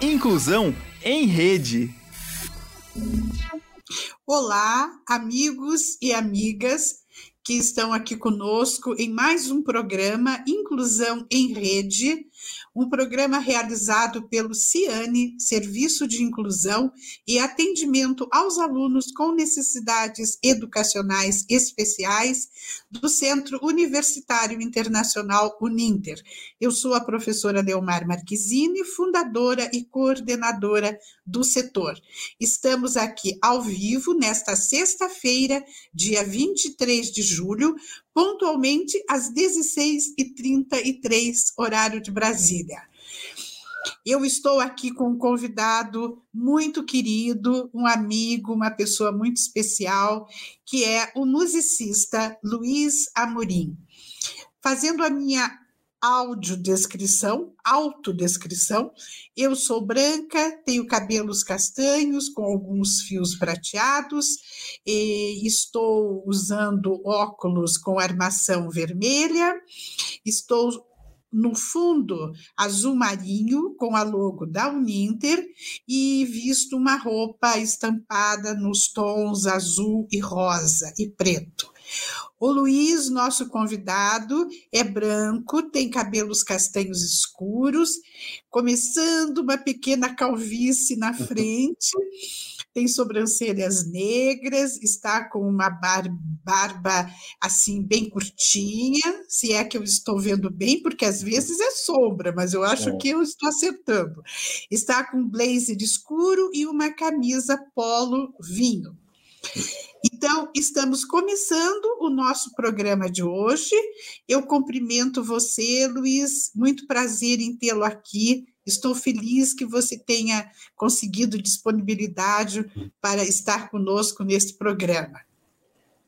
Inclusão em Rede. Olá, amigos e amigas que estão aqui conosco em mais um programa Inclusão em Rede, um programa realizado pelo CIANE, Serviço de Inclusão e Atendimento aos Alunos com Necessidades Educacionais Especiais do Centro Universitário Internacional Uninter. Eu sou a professora Leomar Marquezine, fundadora e coordenadora do setor. Estamos aqui ao vivo nesta sexta-feira, dia 23 de julho, pontualmente às 16h33, horário de Brasília. Eu estou aqui com um convidado muito querido, um amigo, uma pessoa muito especial, que é o musicista Luiz Amorim. Fazendo a minha audiodescrição, autodescrição. Eu sou branca, tenho cabelos castanhos com alguns fios prateados, estou usando óculos com armação vermelha, estou no fundo azul marinho com a logo da Uninter e visto uma roupa estampada nos tons azul e rosa e preto. O Luiz, nosso convidado, é branco, tem cabelos castanhos escuros, começando uma pequena calvície na frente, tem sobrancelhas negras, está com uma barba assim bem curtinha, se é que eu estou vendo bem, porque às vezes é sombra, mas eu acho é. que eu estou acertando. Está com um blazer escuro e uma camisa polo vinho. Então, estamos começando o nosso programa de hoje. Eu cumprimento você, Luiz, muito prazer em tê-lo aqui. Estou feliz que você tenha conseguido disponibilidade para estar conosco neste programa.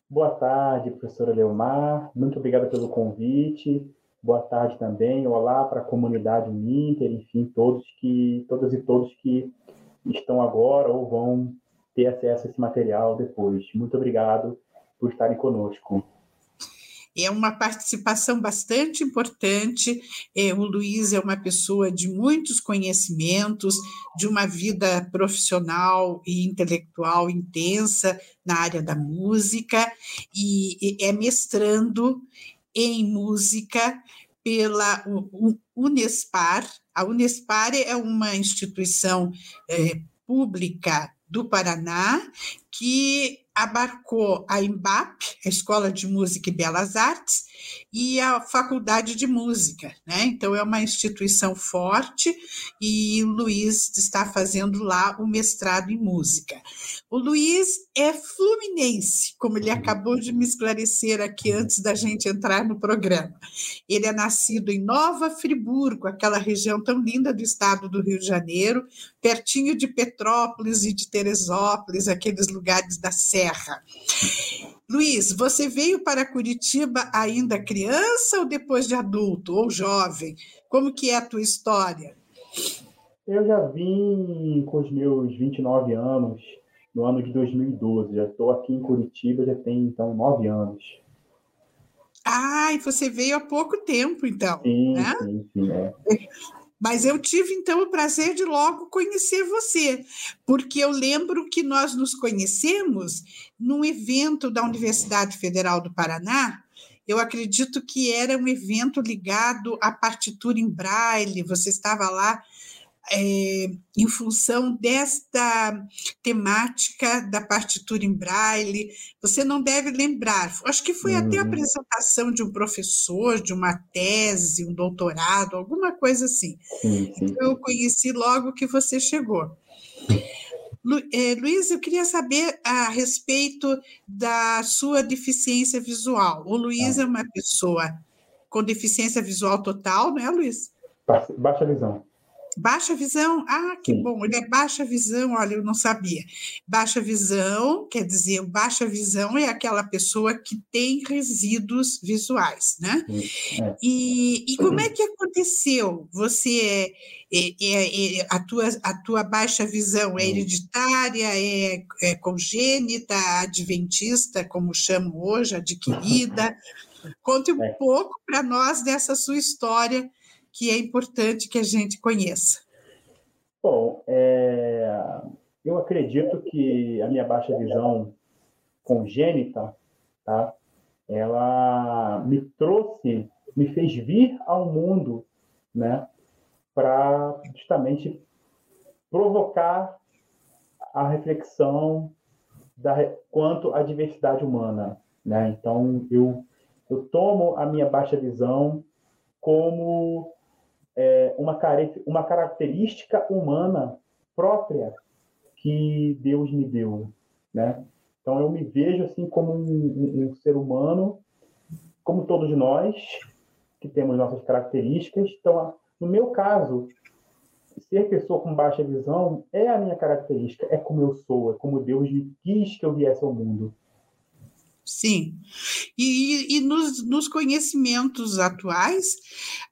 Boa tarde, professora Leomar. Muito obrigada pelo convite. Boa tarde também. Olá para a comunidade Uninter, enfim, todos que, todas e todos que estão agora ou vão ter acesso a esse material depois. Muito obrigado por estarem conosco. É uma participação bastante importante. É, o Luiz é uma pessoa de muitos conhecimentos, de uma vida profissional e intelectual intensa na área da música, e, é mestrando em música pela Unespar. A Unespar é uma instituição é, pública do Paraná, que abarcou a EMBAP, a Escola de Música e Belas Artes, e a Faculdade de Música, né? Então é uma instituição forte e o Luiz está fazendo lá o mestrado em música. O Luiz é fluminense, como ele acabou de me esclarecer aqui antes da gente entrar no programa. Ele é nascido em Nova Friburgo, aquela região tão linda do estado do Rio de Janeiro, pertinho de Petrópolis e de Teresópolis, aqueles lugares da Serra. Luiz, você veio para Curitiba ainda criança ou depois de adulto ou jovem? Como que é a tua história? Eu já vim com os meus 29 anos, no ano de 2012. Já estou aqui em Curitiba, já tem então nove anos. Ah, e você veio há pouco tempo, então. Sim, né? sim, sim. É. Mas eu tive, então, o prazer de logo conhecer você, porque eu lembro que nós nos conhecemos num evento da Universidade Federal do Paraná. Eu acredito que era um evento ligado à partitura em braille. Você estava lá é, em função desta temática da partitura em braille. Você não deve lembrar, acho que foi uhum. até a uhum. apresentação de um professor, de uma tese, um doutorado, alguma coisa assim. Uhum. Então, eu conheci logo que você chegou. Lu, é, Luiz, eu queria saber a respeito da sua deficiência visual. O Luiz ah. é uma pessoa com deficiência visual total, não é, Luiz? Baixa visão. Baixa visão? Ah, que Sim. bom. Ele é baixa visão, olha, eu não sabia. Baixa visão, quer dizer, baixa visão é aquela pessoa que tem resíduos visuais, né? É. E, e como é que aconteceu? Você é, é, é, a, tua, a tua baixa visão é hereditária, é, é congênita, adventista, como chamam hoje, adquirida? Conte um é. pouco para nós dessa sua história que é importante que a gente conheça. Bom, é... eu acredito que a minha baixa visão congênita, tá? Ela me trouxe, me fez vir ao mundo, né? Para justamente provocar a reflexão da, quanto à diversidade humana, né? Então eu eu tomo a minha baixa visão como é, uma, uma característica humana própria que Deus me deu, né? Então eu me vejo assim como um, um, um ser humano, como todos nós que temos nossas características. Então, no meu caso, ser pessoa com baixa visão é a minha característica, é como eu sou, é como Deus me quis que eu viesse ao mundo. Sim. E, e nos, nos, conhecimentos atuais,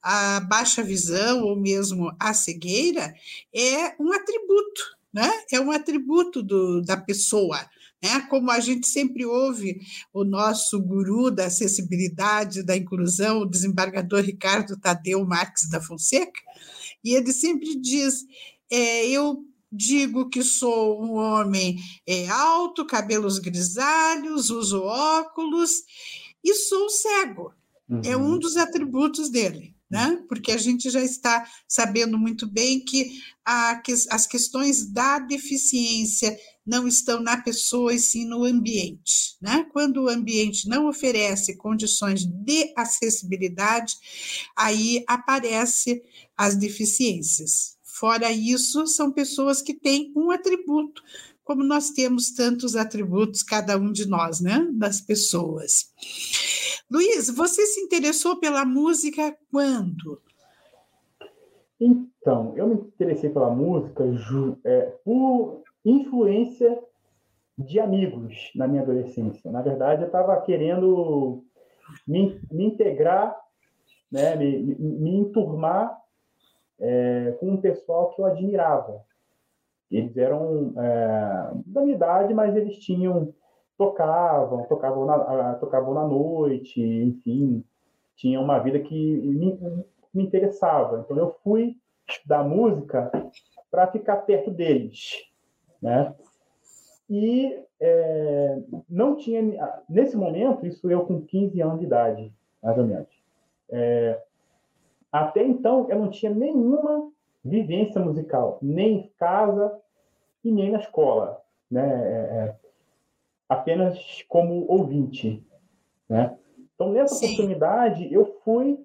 a baixa visão ou mesmo a cegueira é um atributo, né? É um atributo do, da pessoa. Né? Como a gente sempre ouve o nosso guru da acessibilidade, da inclusão, o desembargador Ricardo Tadeu Marques da Fonseca, e ele sempre diz: é, eu digo que sou um homem é, alto, cabelos grisalhos, uso óculos e sou cego. Uhum. É um uhum. dos atributos dele. Né? Porque a gente já está sabendo muito bem que, a, que as questões da deficiência não estão na pessoa e sim no ambiente. Né? Quando o ambiente não oferece condições de acessibilidade, aí aparecem as deficiências. Fora isso, são pessoas que têm um atributo, como nós temos tantos atributos, cada um de nós, né? Das pessoas. Luiz, você se interessou pela música quando? Então, eu me interessei pela música é, por influência de amigos na minha adolescência. Na verdade, eu estava querendo me, me, integrar, né, me, me, me enturmar é, com um pessoal que eu admirava. Eles eram é, da minha idade, mas eles tinham tocavam, tocavam na, tocavam na noite, enfim, tinham uma vida que me, me interessava. Então eu fui estudar música para ficar perto deles, né? E é, não tinha, nesse momento, isso eu com 15 anos de idade, mais ou menos. É, até então, eu não tinha nenhuma vivência musical, nem em casa e nem na escola, né? É, é apenas como ouvinte, né? Então, nessa Sim. oportunidade, eu fui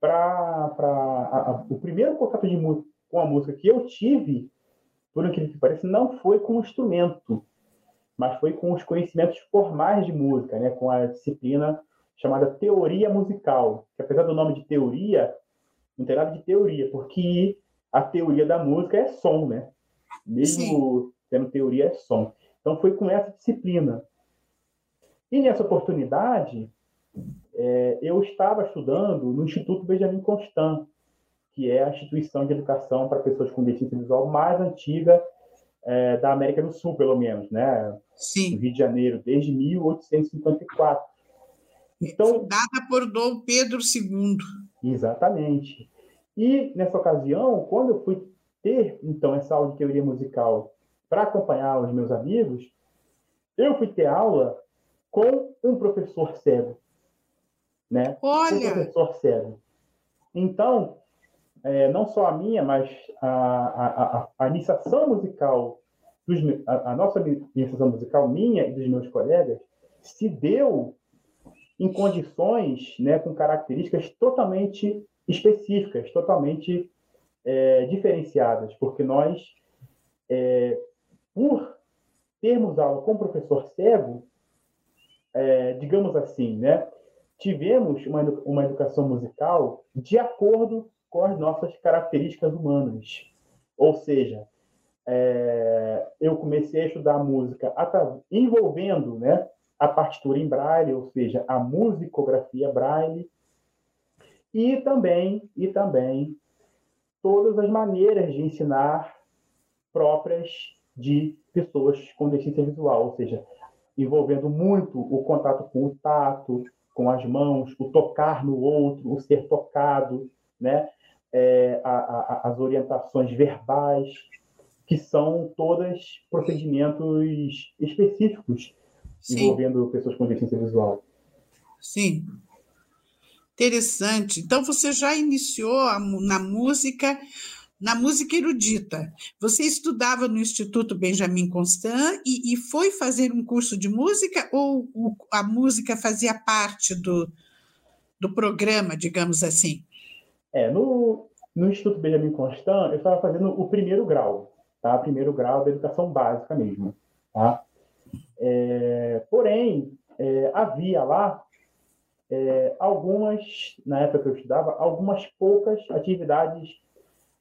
para o primeiro contato de música com a música que eu tive, por aquilo que parece, não foi com o instrumento, mas foi com os conhecimentos formais de música, né? Com a disciplina chamada teoria musical, que apesar do nome de teoria, não tem nada de teoria, porque a teoria da música é som, né? Mesmo Sim. tendo teoria, é som. Então, foi com essa disciplina. E nessa oportunidade, é, eu estava estudando no Instituto Benjamin Constant, que é a instituição de educação para pessoas com deficiência visual mais antiga é, da América do Sul, pelo menos, né? Sim. No Rio de Janeiro, desde 1854. Então, Dada por Dom Pedro II. Exatamente. E nessa ocasião, quando eu fui ter então essa aula de teoria musical para acompanhar os meus amigos, eu fui ter aula com um professor cego, né? Olha. Um professor cego. Então, é, não só a minha, mas a, a, a, a iniciação musical dos, a, a nossa iniciação musical minha e dos meus colegas se deu em condições, né, com características totalmente específicas, totalmente é, diferenciadas, porque nós, é, por termos aula com professor cego, é, digamos assim, né, tivemos uma, uma educação musical de acordo com as nossas características humanas. Ou seja, é, eu comecei a estudar música envolvendo né, a partitura em braille, ou seja, a musicografia braille, e também, e também todas as maneiras de ensinar próprias de pessoas com deficiência visual, ou seja, envolvendo muito o contato com o tato, com as mãos, o tocar no outro, o ser tocado, né? É, a, a, as orientações verbais. que são todas procedimentos específicos Sim. envolvendo pessoas com deficiência visual. Sim. Interessante. Então você já iniciou na música, na música erudita. Você estudava no Instituto Benjamin Constant e, e foi fazer um curso de música ou a música fazia parte do, do programa, digamos assim? É, no, no Instituto Benjamin Constant, eu estava fazendo o primeiro grau, tá? Primeiro grau da educação básica mesmo, tá? É, porém, é, havia lá é, algumas, na época que eu estudava, algumas poucas atividades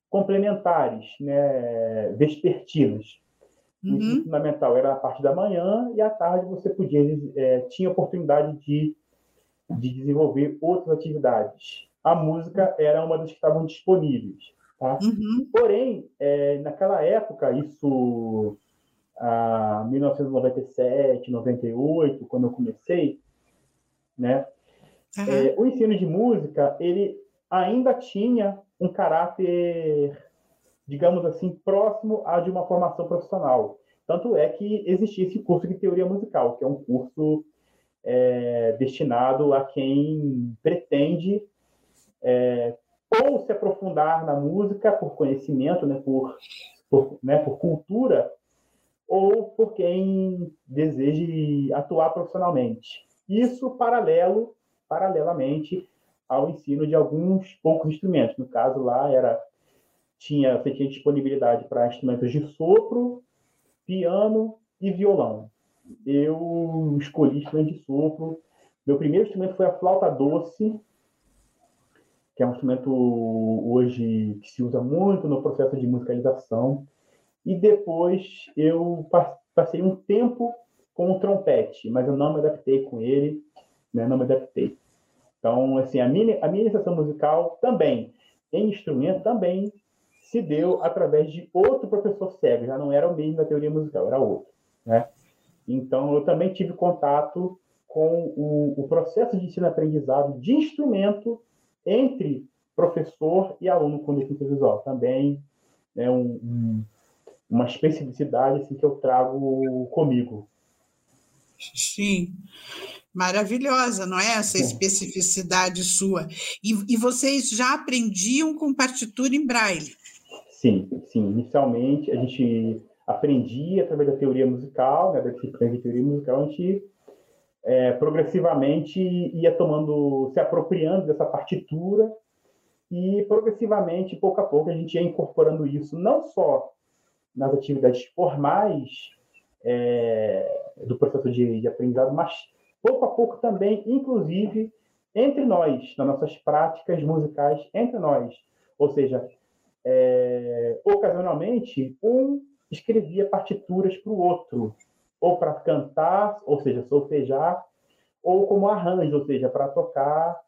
complementares, né, vespertinas. Uhum. O fundamental era a parte da manhã e à tarde você podia é, tinha oportunidade de, de desenvolver outras atividades. A música era uma das que estavam disponíveis. Tá? Uhum. Porém, é, naquela época, isso a 1997, 98, quando eu comecei, né? Uhum. É, o ensino de música ele ainda tinha um caráter, digamos assim, próximo a de uma formação profissional. Tanto é que existia esse curso de teoria musical, que é um curso é, destinado a quem pretende é, ou se aprofundar na música por conhecimento, né, por, por, né, por cultura, ou por quem deseje atuar profissionalmente. Isso paralelo, paralelamente ao ensino de alguns poucos instrumentos. No caso lá era tinha você tinha disponibilidade para instrumentos de sopro, piano e violão. Eu escolhi instrumento de sopro. Meu primeiro instrumento foi a flauta doce, que é um instrumento hoje que se usa muito no processo de musicalização. E depois eu passei um tempo com o trompete, mas eu não me adaptei com ele, né? não me adaptei. Então, assim, a minha, a minha iniciação musical também, em instrumento, também se deu através de outro professor cego, já não era o mesmo da teoria musical, era outro, né? Então, eu também tive contato com o, o processo de ensino-aprendizado de instrumento entre professor e aluno com deficiência visual. Também é um, um uma especificidade assim, que eu trago comigo. Sim, maravilhosa, não é? Essa especificidade sua. E, e vocês já aprendiam com partitura em braille? Sim, sim. Inicialmente a gente aprendia através da teoria musical, né, da disciplina de teoria musical, a gente é, progressivamente ia tomando, se apropriando dessa partitura e progressivamente, pouco a pouco, a gente ia incorporando isso não só nas atividades formais é, do processo de, de aprendizado, mas pouco a pouco também, inclusive, entre nós, nas nossas práticas musicais entre nós. Ou seja, é, ocasionalmente, um escrevia partituras para o outro, ou para cantar, ou seja, solfejar, ou como arranjo, ou seja, para tocar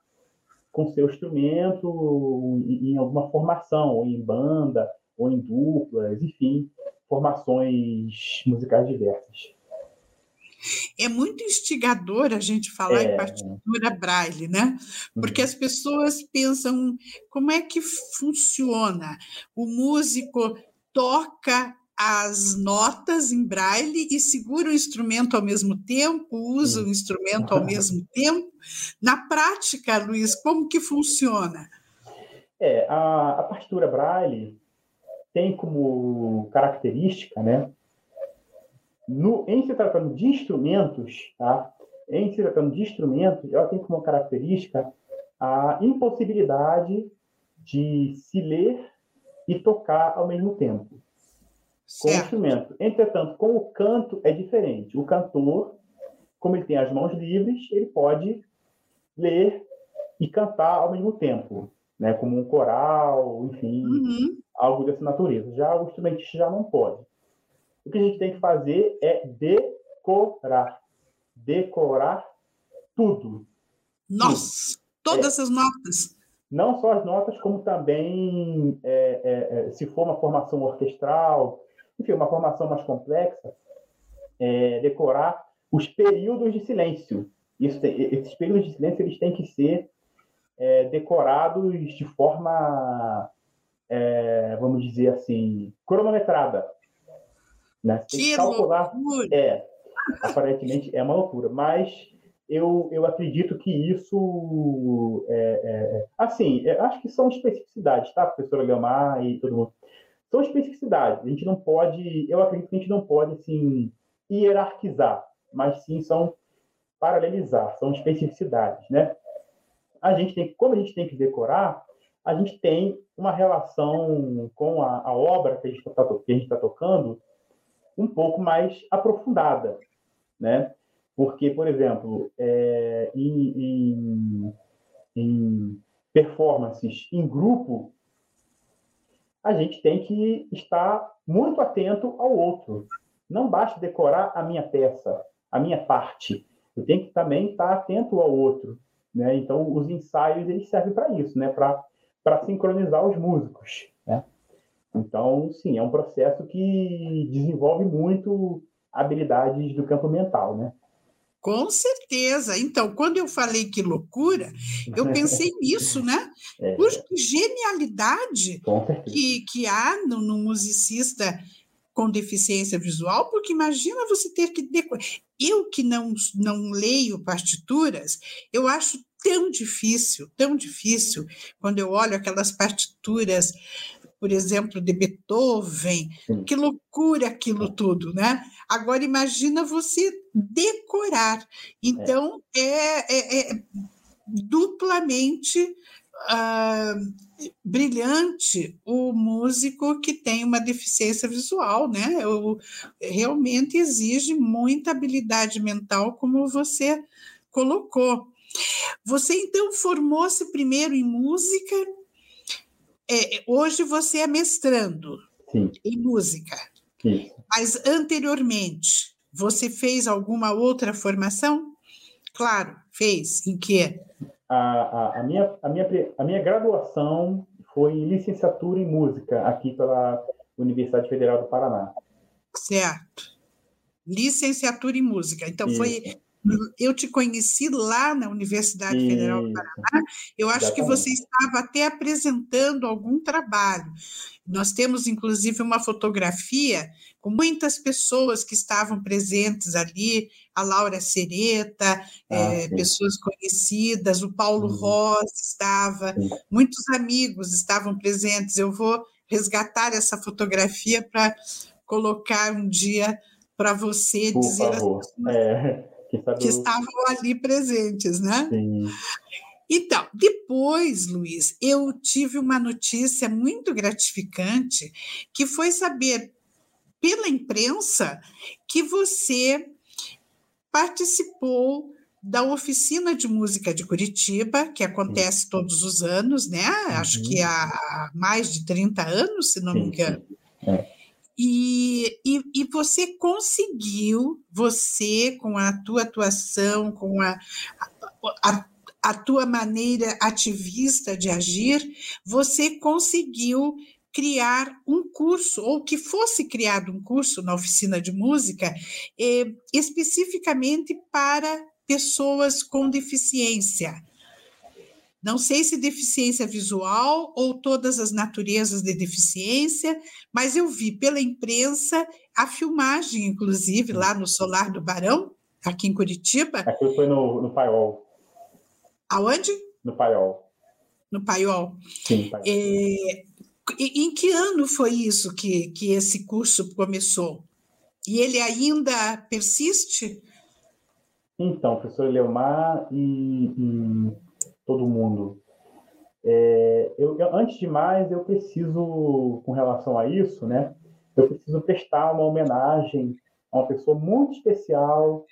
com seu instrumento em alguma formação, ou em banda, ou em duplas, enfim, formações musicais diversas. É muito instigador a gente falar é. em partitura braille, né? Porque as pessoas pensam como é que funciona. O músico toca as notas em braille e segura o instrumento ao mesmo tempo, usa o instrumento ao mesmo tempo. Na prática, Luiz, como que funciona? É, a, a partitura braille tem como característica, né, no, em se tratando de instrumentos, tá? em se tratando de instrumentos, ela tem como característica a impossibilidade de se ler e tocar ao mesmo tempo com o instrumento. Entretanto, com o canto é diferente. O cantor, como ele tem as mãos livres, ele pode ler e cantar ao mesmo tempo, né? Como um coral, enfim. Uhum algo dessa natureza. Já o instrumentista já não pode. O que a gente tem que fazer é decorar. Decorar tudo. Nossa! Todas é, as notas. Não só as notas, como também, é, é, é, se for uma formação orquestral, enfim, uma formação mais complexa, é, decorar os períodos de silêncio. Isso, esses períodos de silêncio eles têm que ser é, decorados de forma é, vamos dizer assim, cronometrada. Né? Que calcular, loucura! É, aparentemente é uma loucura, mas eu, eu acredito que isso, é, é, é assim, é, acho que são especificidades, tá, professora Leomar e todo mundo? São especificidades, a gente não pode, eu acredito que a gente não pode, assim, hierarquizar, mas sim são paralelizar, são especificidades, né? A gente tem, como a gente tem que decorar, a gente tem uma relação com a, a obra que a gente está tá tocando um pouco mais aprofundada, né? Porque, por exemplo, é, em, em, em performances em grupo, a gente tem que estar muito atento ao outro. Não basta decorar a minha peça, a minha parte. Eu tenho que também estar atento ao outro. Né? Então, os ensaios eles servem para isso, né? para sincronizar os músicos. Né? Então, sim, é um processo que desenvolve muito habilidades do campo mental. Né? Com certeza. Então, quando eu falei que loucura, eu pensei nisso, né? É. Genialidade que, que há no, no musicista com deficiência visual, porque imagina você ter que. Eu que não, não leio partituras, eu acho tão difícil, tão difícil, quando eu olho aquelas partituras, por exemplo, de Beethoven, que loucura aquilo tudo, né? Agora imagina você decorar. Então é, é, é, é duplamente uh, brilhante o músico que tem uma deficiência visual, né? Eu, realmente exige muita habilidade mental, como você colocou. Você então formou-se primeiro em música, é, hoje você é mestrando Sim. em música. Sim. Mas anteriormente, você fez alguma outra formação? Claro, fez. Em que? A, a, a, minha, a, minha, a minha graduação foi em licenciatura em música aqui pela Universidade Federal do Paraná. Certo. Licenciatura em música. Então, Isso. foi eu te conheci lá na Universidade Isso. Federal do Paraná. Eu acho Exatamente. que você estava até apresentando algum trabalho. Nós temos, inclusive, uma fotografia com muitas pessoas que estavam presentes ali, a Laura Sereta, ah, é, pessoas conhecidas, o Paulo uhum. Rosa estava, sim. muitos amigos estavam presentes. Eu vou resgatar essa fotografia para colocar um dia para você Por dizer favor. as é que, que estavam ali presentes, né? Sim. Então, depois, Luiz, eu tive uma notícia muito gratificante, que foi saber pela imprensa que você participou da oficina de música de Curitiba, que acontece sim. todos os anos, né? Uhum. Acho que há mais de 30 anos, se não sim, me engano. É. E, e, e, você conseguiu, você, com a tua atuação, com a, a, a tua maneira ativista de agir, você conseguiu criar um curso, ou que fosse criado um curso na oficina de música, eh, especificamente para pessoas com deficiência. Não sei se deficiência visual ou todas as naturezas de deficiência, mas eu vi pela imprensa a filmagem, inclusive, lá no Solar do Barão, aqui em Curitiba. Aquilo foi no, no Paiol. Aonde? No Paiol. No Paiol. Sim, Paiol. É, em que ano foi isso que, que esse curso começou? E ele ainda persiste? Então, professor Leomar e, e todo mundo. É, eu, antes de mais, eu preciso, com relação a isso, né, eu preciso prestar uma homenagem a uma pessoa muito especial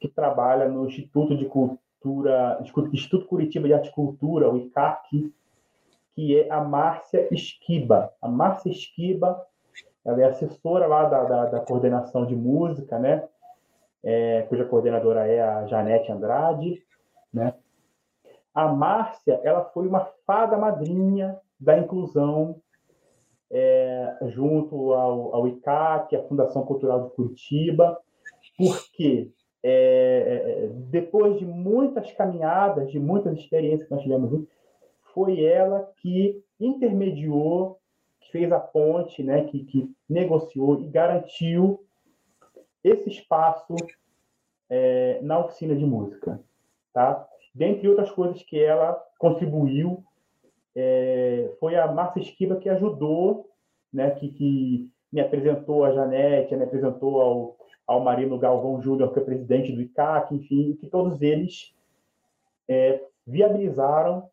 que trabalha no Instituto de Cultura, Instituto Curitiba de Arte e Cultura, o ICAC, que é a Márcia Esquiba. A Márcia Esquiba, ela é assessora lá da, da, da coordenação de música, né, é, cuja coordenadora é a Janete Andrade, né, a Márcia ela foi uma fada madrinha da inclusão é, junto ao, ao ICAC, a Fundação Cultural de Curitiba, porque é, é, depois de muitas caminhadas, de muitas experiências que nós tivemos foi ela que intermediou, fez a ponte, né, que, que negociou e garantiu esse espaço é, na oficina de música, tá? Dentre outras coisas que ela contribuiu, é, foi a Márcia Esquiva que ajudou, né, que, que me apresentou a Janete, me apresentou ao, ao Marino Galvão Júnior, que é presidente do ICAC, enfim, que todos eles é, viabilizaram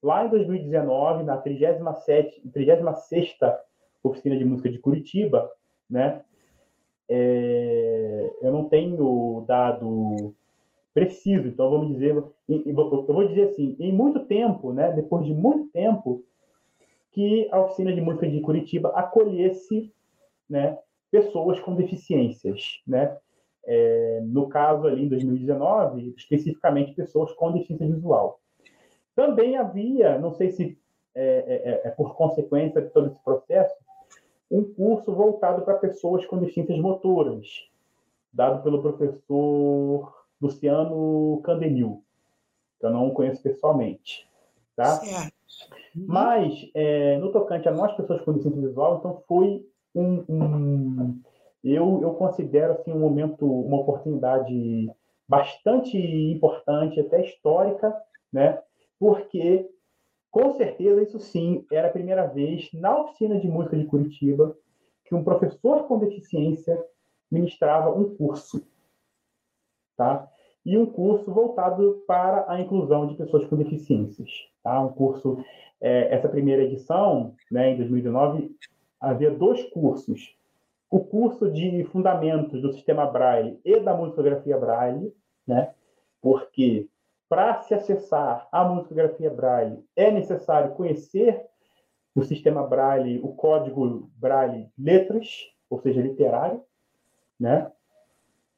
lá em 2019, na 37, 36 Oficina de Música de Curitiba, né? É, eu não tenho dado preciso, então vamos dizer, eu vou dizer assim, em muito tempo, né, depois de muito tempo, que a oficina de música de Curitiba acolhesse, né, pessoas com deficiências, né? É, no caso ali em 2019, especificamente pessoas com deficiência visual. Também havia, não sei se é, é, é, é por consequência de todo esse processo, um curso voltado para pessoas com deficiências motoras, dado pelo professor Luciano Candenil, que eu não conheço pessoalmente. Tá? Certo. Mas, é, no tocante a nós, pessoas com deficiência visual, então foi um, um, eu, eu considero assim, um momento, uma oportunidade bastante importante, até histórica, né? porque, com certeza, isso sim, era a primeira vez na oficina de música de Curitiba que um professor com deficiência ministrava um curso tá? E um curso voltado para a inclusão de pessoas com deficiências, tá? Um curso, é, essa primeira edição, né, em 2019, havia dois cursos. O curso de fundamentos do sistema Braille e da musicografia Braille, né? Porque para se acessar a musicografia Braille é necessário conhecer o sistema Braille, o código Braille letras, ou seja, literário, né?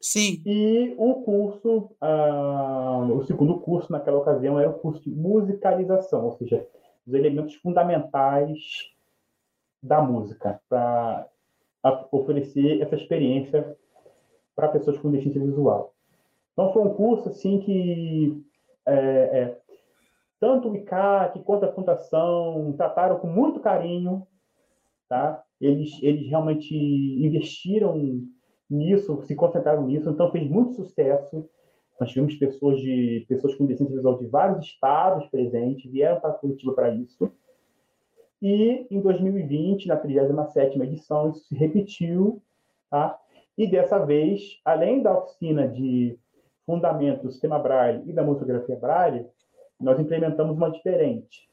Sim. E o curso, uh, o segundo curso naquela ocasião era o curso de musicalização, ou seja, os elementos fundamentais da música, para oferecer essa experiência para pessoas com deficiência visual. Então foi um curso assim que é, é, tanto o ICAC quanto a Fundação trataram com muito carinho, tá? Eles, eles realmente investiram nisso, se concentraram nisso, então fez muito sucesso. Nós tivemos pessoas de pessoas com deficiência visual de vários estados presentes, vieram para Curitiba para isso. E em 2020, na 37ª edição, isso se repetiu, tá? E dessa vez, além da oficina de fundamentos do sistema Braille e da musicografia Braille, nós implementamos uma diferente,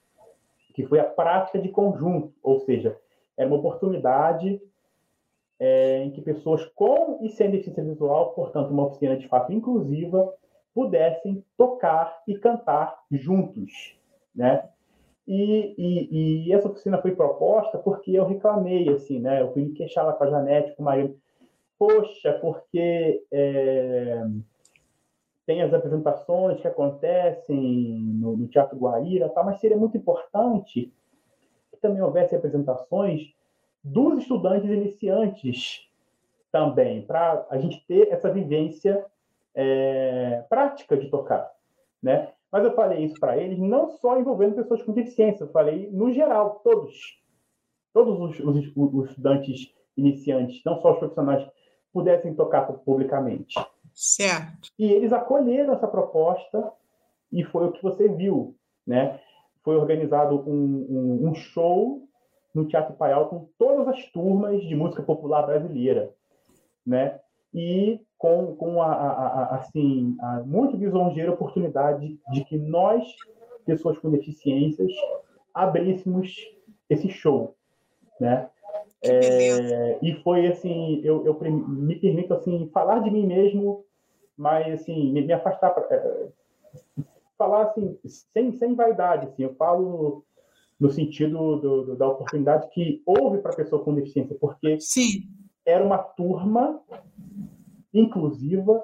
que foi a prática de conjunto, ou seja, era uma oportunidade é, em que pessoas com e sem deficiência visual, portanto, uma oficina de fato inclusiva, pudessem tocar e cantar juntos, né? E, e, e, essa oficina foi proposta porque eu reclamei, assim, né? Eu fui me queixar lá com a Janete, com o marido. Poxa, porque é, tem as apresentações que acontecem no, no Teatro Guaíra, tal, mas seria muito importante que também houvesse apresentações dos estudantes iniciantes também, para a gente ter essa vivência é, prática de tocar, né? Mas eu falei isso para eles não só envolvendo pessoas com deficiência, eu falei no geral, todos, todos os, os, os estudantes iniciantes, não só os profissionais, pudessem tocar publicamente. Certo. E eles acolheram essa proposta e foi o que você viu, né? Foi organizado um, um, um show no Teatro Paial com todas as turmas de música popular brasileira, né? E com, com a, a, a assim, a muito lisonjeira oportunidade de que nós, pessoas com deficiências, abríssemos esse show, né? É, e foi assim, eu, eu, me permito assim falar de mim mesmo, mas assim me, me afastar, é, falar assim sem, sem vaidade, assim, eu falo no sentido do, do, da oportunidade que houve para a pessoa com deficiência, porque Sim. era uma turma inclusiva,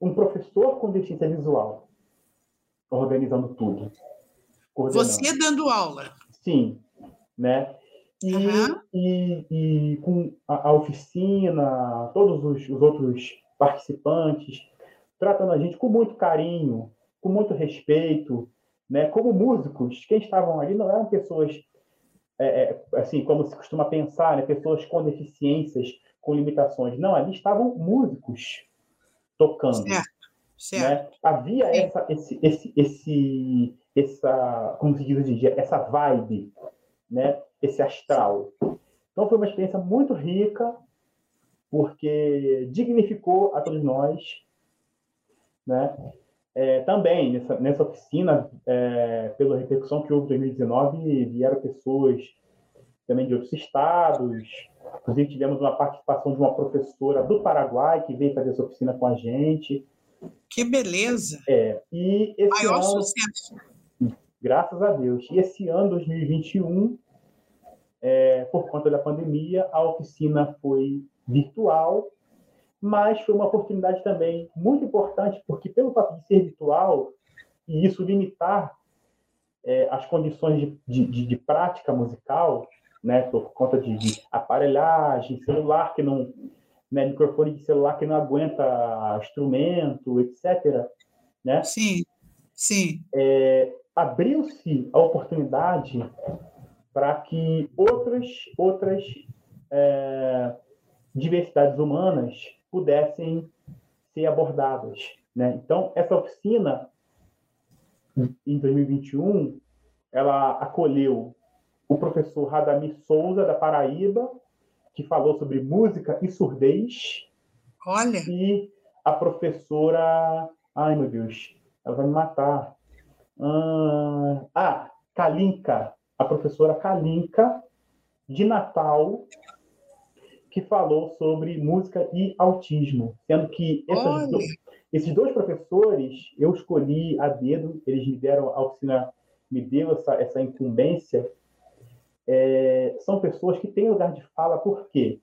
um professor com deficiência visual organizando tudo. Você dando aula. Sim, né? E, uhum. e, e, com a, a oficina, todos os, os outros participantes, tratando a gente com muito carinho, com muito respeito, né? Como músicos, quem estavam ali não eram pessoas é, é, assim, como se costuma pensar, né, pessoas com deficiências, com limitações. Não, ali estavam músicos tocando. Certo, certo. Né? Havia essa, esse, esse, esse, essa, como se diz hoje em dia, essa vibe, né? esse astral. Então foi uma experiência muito rica, porque dignificou a todos nós, né? É, também nessa, nessa oficina, é, pela repercussão que houve em 2019, vieram pessoas também de outros estados. Inclusive, tivemos uma participação de uma professora do Paraguai que veio fazer essa oficina com a gente. Que beleza! É, e esse Maior ano, sucesso. Graças a Deus. E esse ano, 2021, é, por conta da pandemia, a oficina foi virtual mas foi uma oportunidade também muito importante, porque pelo fato de ser virtual e isso limitar é, as condições de, de, de, prática musical, né, por conta de, de aparelhagem, celular que não, né, microfone de celular que não aguenta instrumento, etc. Né? Sim, sim. É, Abriu-se a oportunidade para que outras outras é, diversidades humanas pudessem ser abordadas. Né? Então, essa oficina, em 2021, ela acolheu o professor Radamir Souza, da Paraíba, que falou sobre música e surdez. Olha! E a professora. Ai, meu Deus, ela vai me matar. Ah, ah Kalinka, a professora Kalinka, de Natal, que falou sobre música e autismo, sendo que dois, esses dois professores eu escolhi a dedo, eles me deram a oficina, me deu essa, essa incumbência. É, são pessoas que têm lugar de fala, porque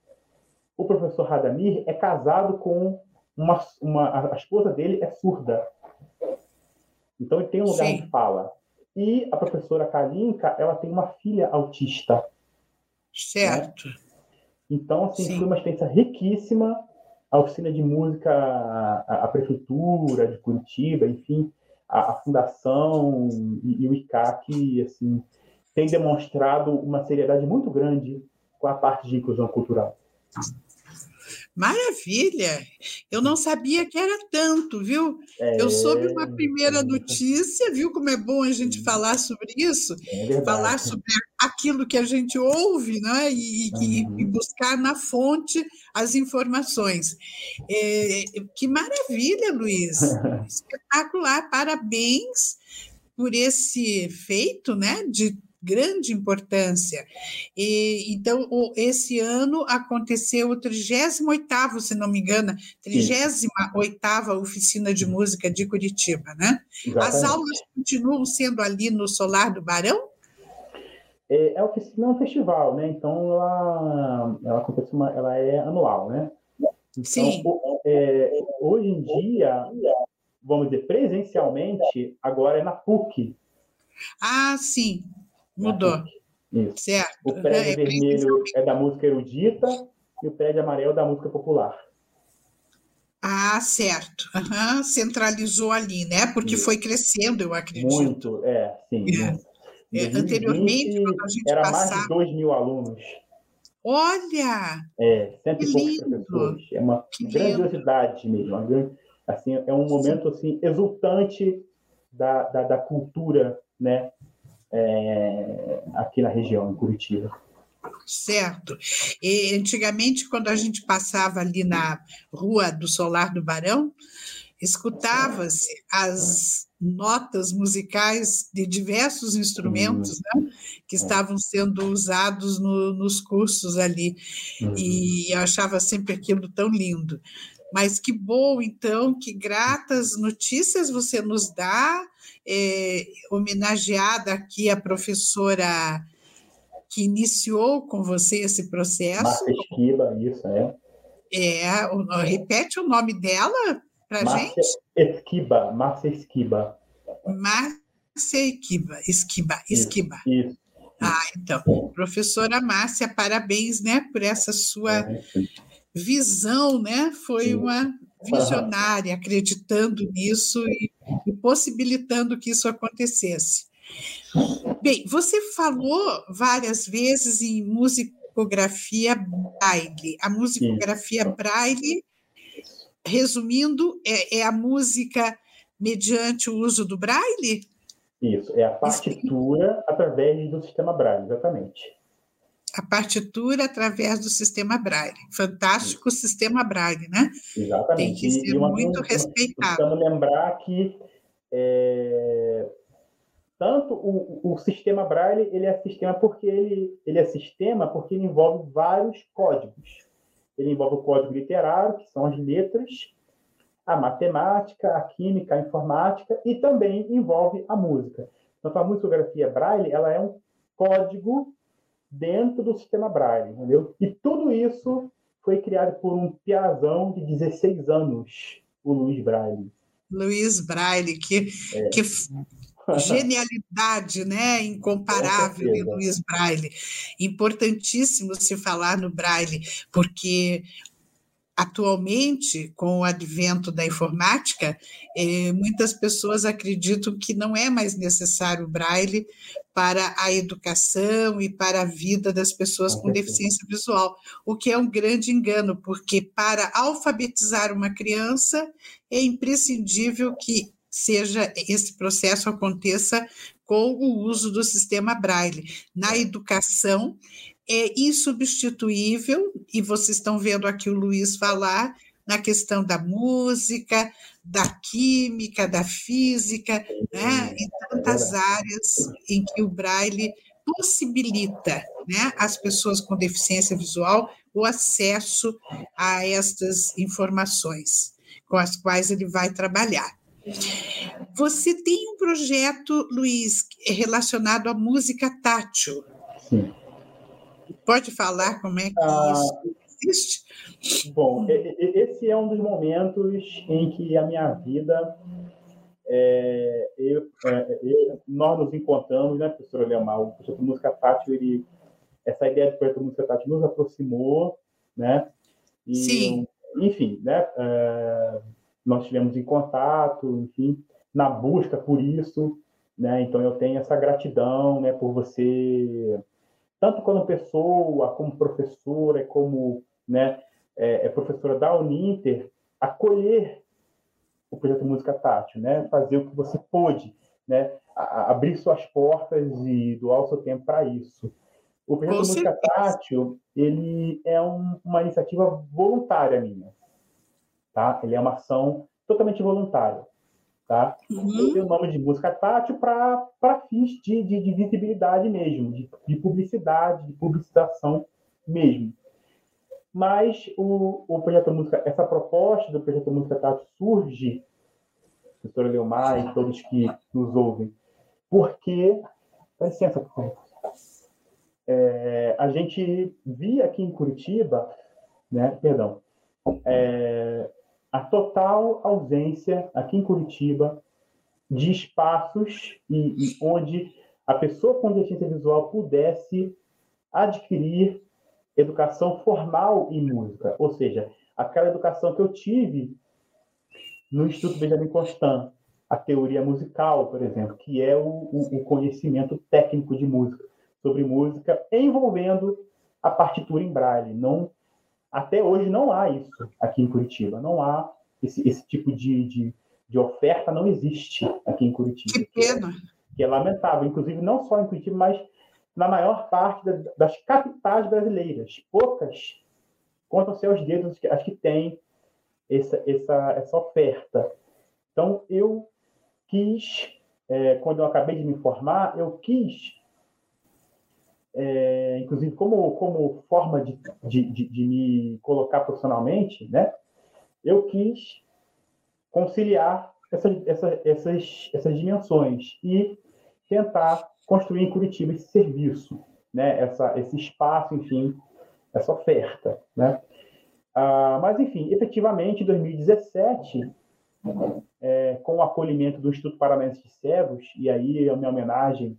o professor Radamir é casado com uma, uma a esposa dele é surda, então ele tem um lugar Sim. de fala. E a professora Kalinka, ela tem uma filha autista. Certo. Né? Então, assim, Sim. foi uma experiência riquíssima. A oficina de música, a, a prefeitura de Curitiba, enfim, a, a fundação e, e, o ICAC, assim, tem demonstrado uma seriedade muito grande com a parte de inclusão cultural. Maravilha! Eu não sabia que era tanto, viu? É, eu soube uma primeira notícia, viu como é bom a gente falar sobre isso? É falar sobre aquilo que a gente ouve né? e, uhum. e buscar na fonte as informações. É, que maravilha, Luiz! Espetacular! Parabéns por esse feito né? de grande importância. E, então, o, esse ano aconteceu o 38º, se não me engano, 38ª Oficina de Música de Curitiba, né? Exatamente. As aulas continuam sendo ali no Solar do Barão? É, a oficina é um festival, né? Então, ela, ela acontece uma, ela é anual, né? Então, Sim. É, hoje em dia, vamos dizer, presencialmente, agora é na PUC. Ah, sim. Mudou. Isso. Certo. O prédio é, vermelho é da música erudita e o prédio amarelo da música popular. Ah, certo. Uhum. Centralizou ali, né? Porque Isso. foi crescendo, eu acredito. Muito, é, sim. É. É, anteriormente, quando a gente era passava... mais de 2 mil alunos. Olha! É, cento e poucos professores. É uma que grandiosidade lindo. mesmo. Uma, assim, é um momento assim, exultante da, da, da cultura né, é, aqui na região, em Curitiba. Certo. E antigamente, quando a gente passava ali na rua do Solar do Barão, escutava-se as notas musicais de diversos instrumentos uhum. né, que é. estavam sendo usados no, nos cursos ali. Uhum. E eu achava sempre aquilo tão lindo. Mas que bom, então, que gratas notícias você nos dá é, homenageada aqui a professora que iniciou com você esse processo. Márcia Esquiba, isso, é. É, repete o nome dela para gente? Esquiba, Márcia Esquiba. Márcia Esquiba, Esquiba, Esquiba. Isso, isso. Ah, então, professora Márcia, parabéns, né, por essa sua é, visão, né? Foi Sim. uma visionária, acreditando nisso e, e, possibilitando que isso acontecesse. Bem, você falou várias vezes em musicografia braille. A musicografia braille, resumindo, é, é, a música mediante o uso do braille? Isso, é a partitura Sim. através do sistema braille, exatamente. A partitura através do sistema braille. Fantástico Sim. sistema braille, né? Exatamente. Tem que ser muito respeitado. Precisamos lembrar que é, tanto o, o sistema Braille ele é sistema porque ele, ele é sistema porque ele envolve vários códigos. Ele envolve o código literário, que são as letras, a matemática, a química, a informática e também envolve a música. Então, a musicografia Braille ela é um código dentro do sistema Braille, entendeu? E tudo isso foi criado por um piazão de 16 anos, o Luiz Braille. Luiz Braille, que, é. que genialidade, né, incomparável Luiz Braille. Importantíssimo se falar no Braille, porque atualmente, com o advento da informática, eh, muitas pessoas acreditam que não é mais necessário o braille para a educação e para a vida das pessoas com deficiência visual, o que é um grande engano, porque para alfabetizar uma criança é imprescindível que seja esse processo aconteça com o uso do sistema Braille. Na educação, é insubstituível, e vocês estão vendo aqui o Luiz falar na questão da música, da química, da física, né, em tantas áreas em que o Braille possibilita né, às pessoas com deficiência visual o acesso a estas informações com as quais ele vai trabalhar. Você tem um projeto, Luiz, relacionado à música tátil. Sim. Pode falar como é que ah, isso existe? Bom, esse é um dos momentos em que a minha vida é, eu, é, eu, nós nos encontramos, né, professora Leomar? O projeto Música Tátil, ele, essa ideia do projeto Música Tátil nos aproximou, né? E, Sim. Enfim, né? É, nós tivemos em contato, enfim, na busca por isso, né? Então eu tenho essa gratidão, né, por você, tanto como pessoa, como professora, como, né, é, é professora da Uninter, acolher o projeto Música Tátil, né? Fazer o que você pôde, né? A, abrir suas portas e doar o seu tempo para isso. O projeto Música Tátil, ele é um, uma iniciativa voluntária minha, tá? Ele é uma ação totalmente voluntária, tá? Uhum. Eu o nome de música tátil para fins de, de, de, visibilidade mesmo, de, de, publicidade, de publicização mesmo. Mas o, o projeto música, essa proposta do projeto música tátil surge, professora Leomar e todos que nos ouvem, porque, dá licença, por favor. É, a gente via aqui em Curitiba, né, perdão, é, a total ausência aqui em Curitiba de espaços e, e onde a pessoa com deficiência visual pudesse adquirir educação formal em música, ou seja, aquela educação que eu tive no Instituto Benjamin Constant, a teoria musical, por exemplo, que é o, o, o conhecimento técnico de música, sobre música envolvendo a partitura em braille, não até hoje não há isso aqui em Curitiba. Não há esse, esse tipo de, de, de, oferta, não existe aqui em Curitiba. Que pena. Que é, que lamentável. Inclusive, não só em Curitiba, mas na maior parte da, das capitais brasileiras. Poucas contam-se aos dedos as que têm essa, essa, essa oferta. Então, eu quis, é, quando eu acabei de me formar, eu quis é, inclusive como, como forma de, de, de, de, me colocar profissionalmente, né, eu quis conciliar essa, essa, essas, essas dimensões e tentar construir em Curitiba esse serviço, né, essa, esse espaço, enfim, essa oferta. Né. Ah, mas, enfim, efetivamente, em 2017, é, com o acolhimento do Instituto Paranaense de Cegos, e aí a minha homenagem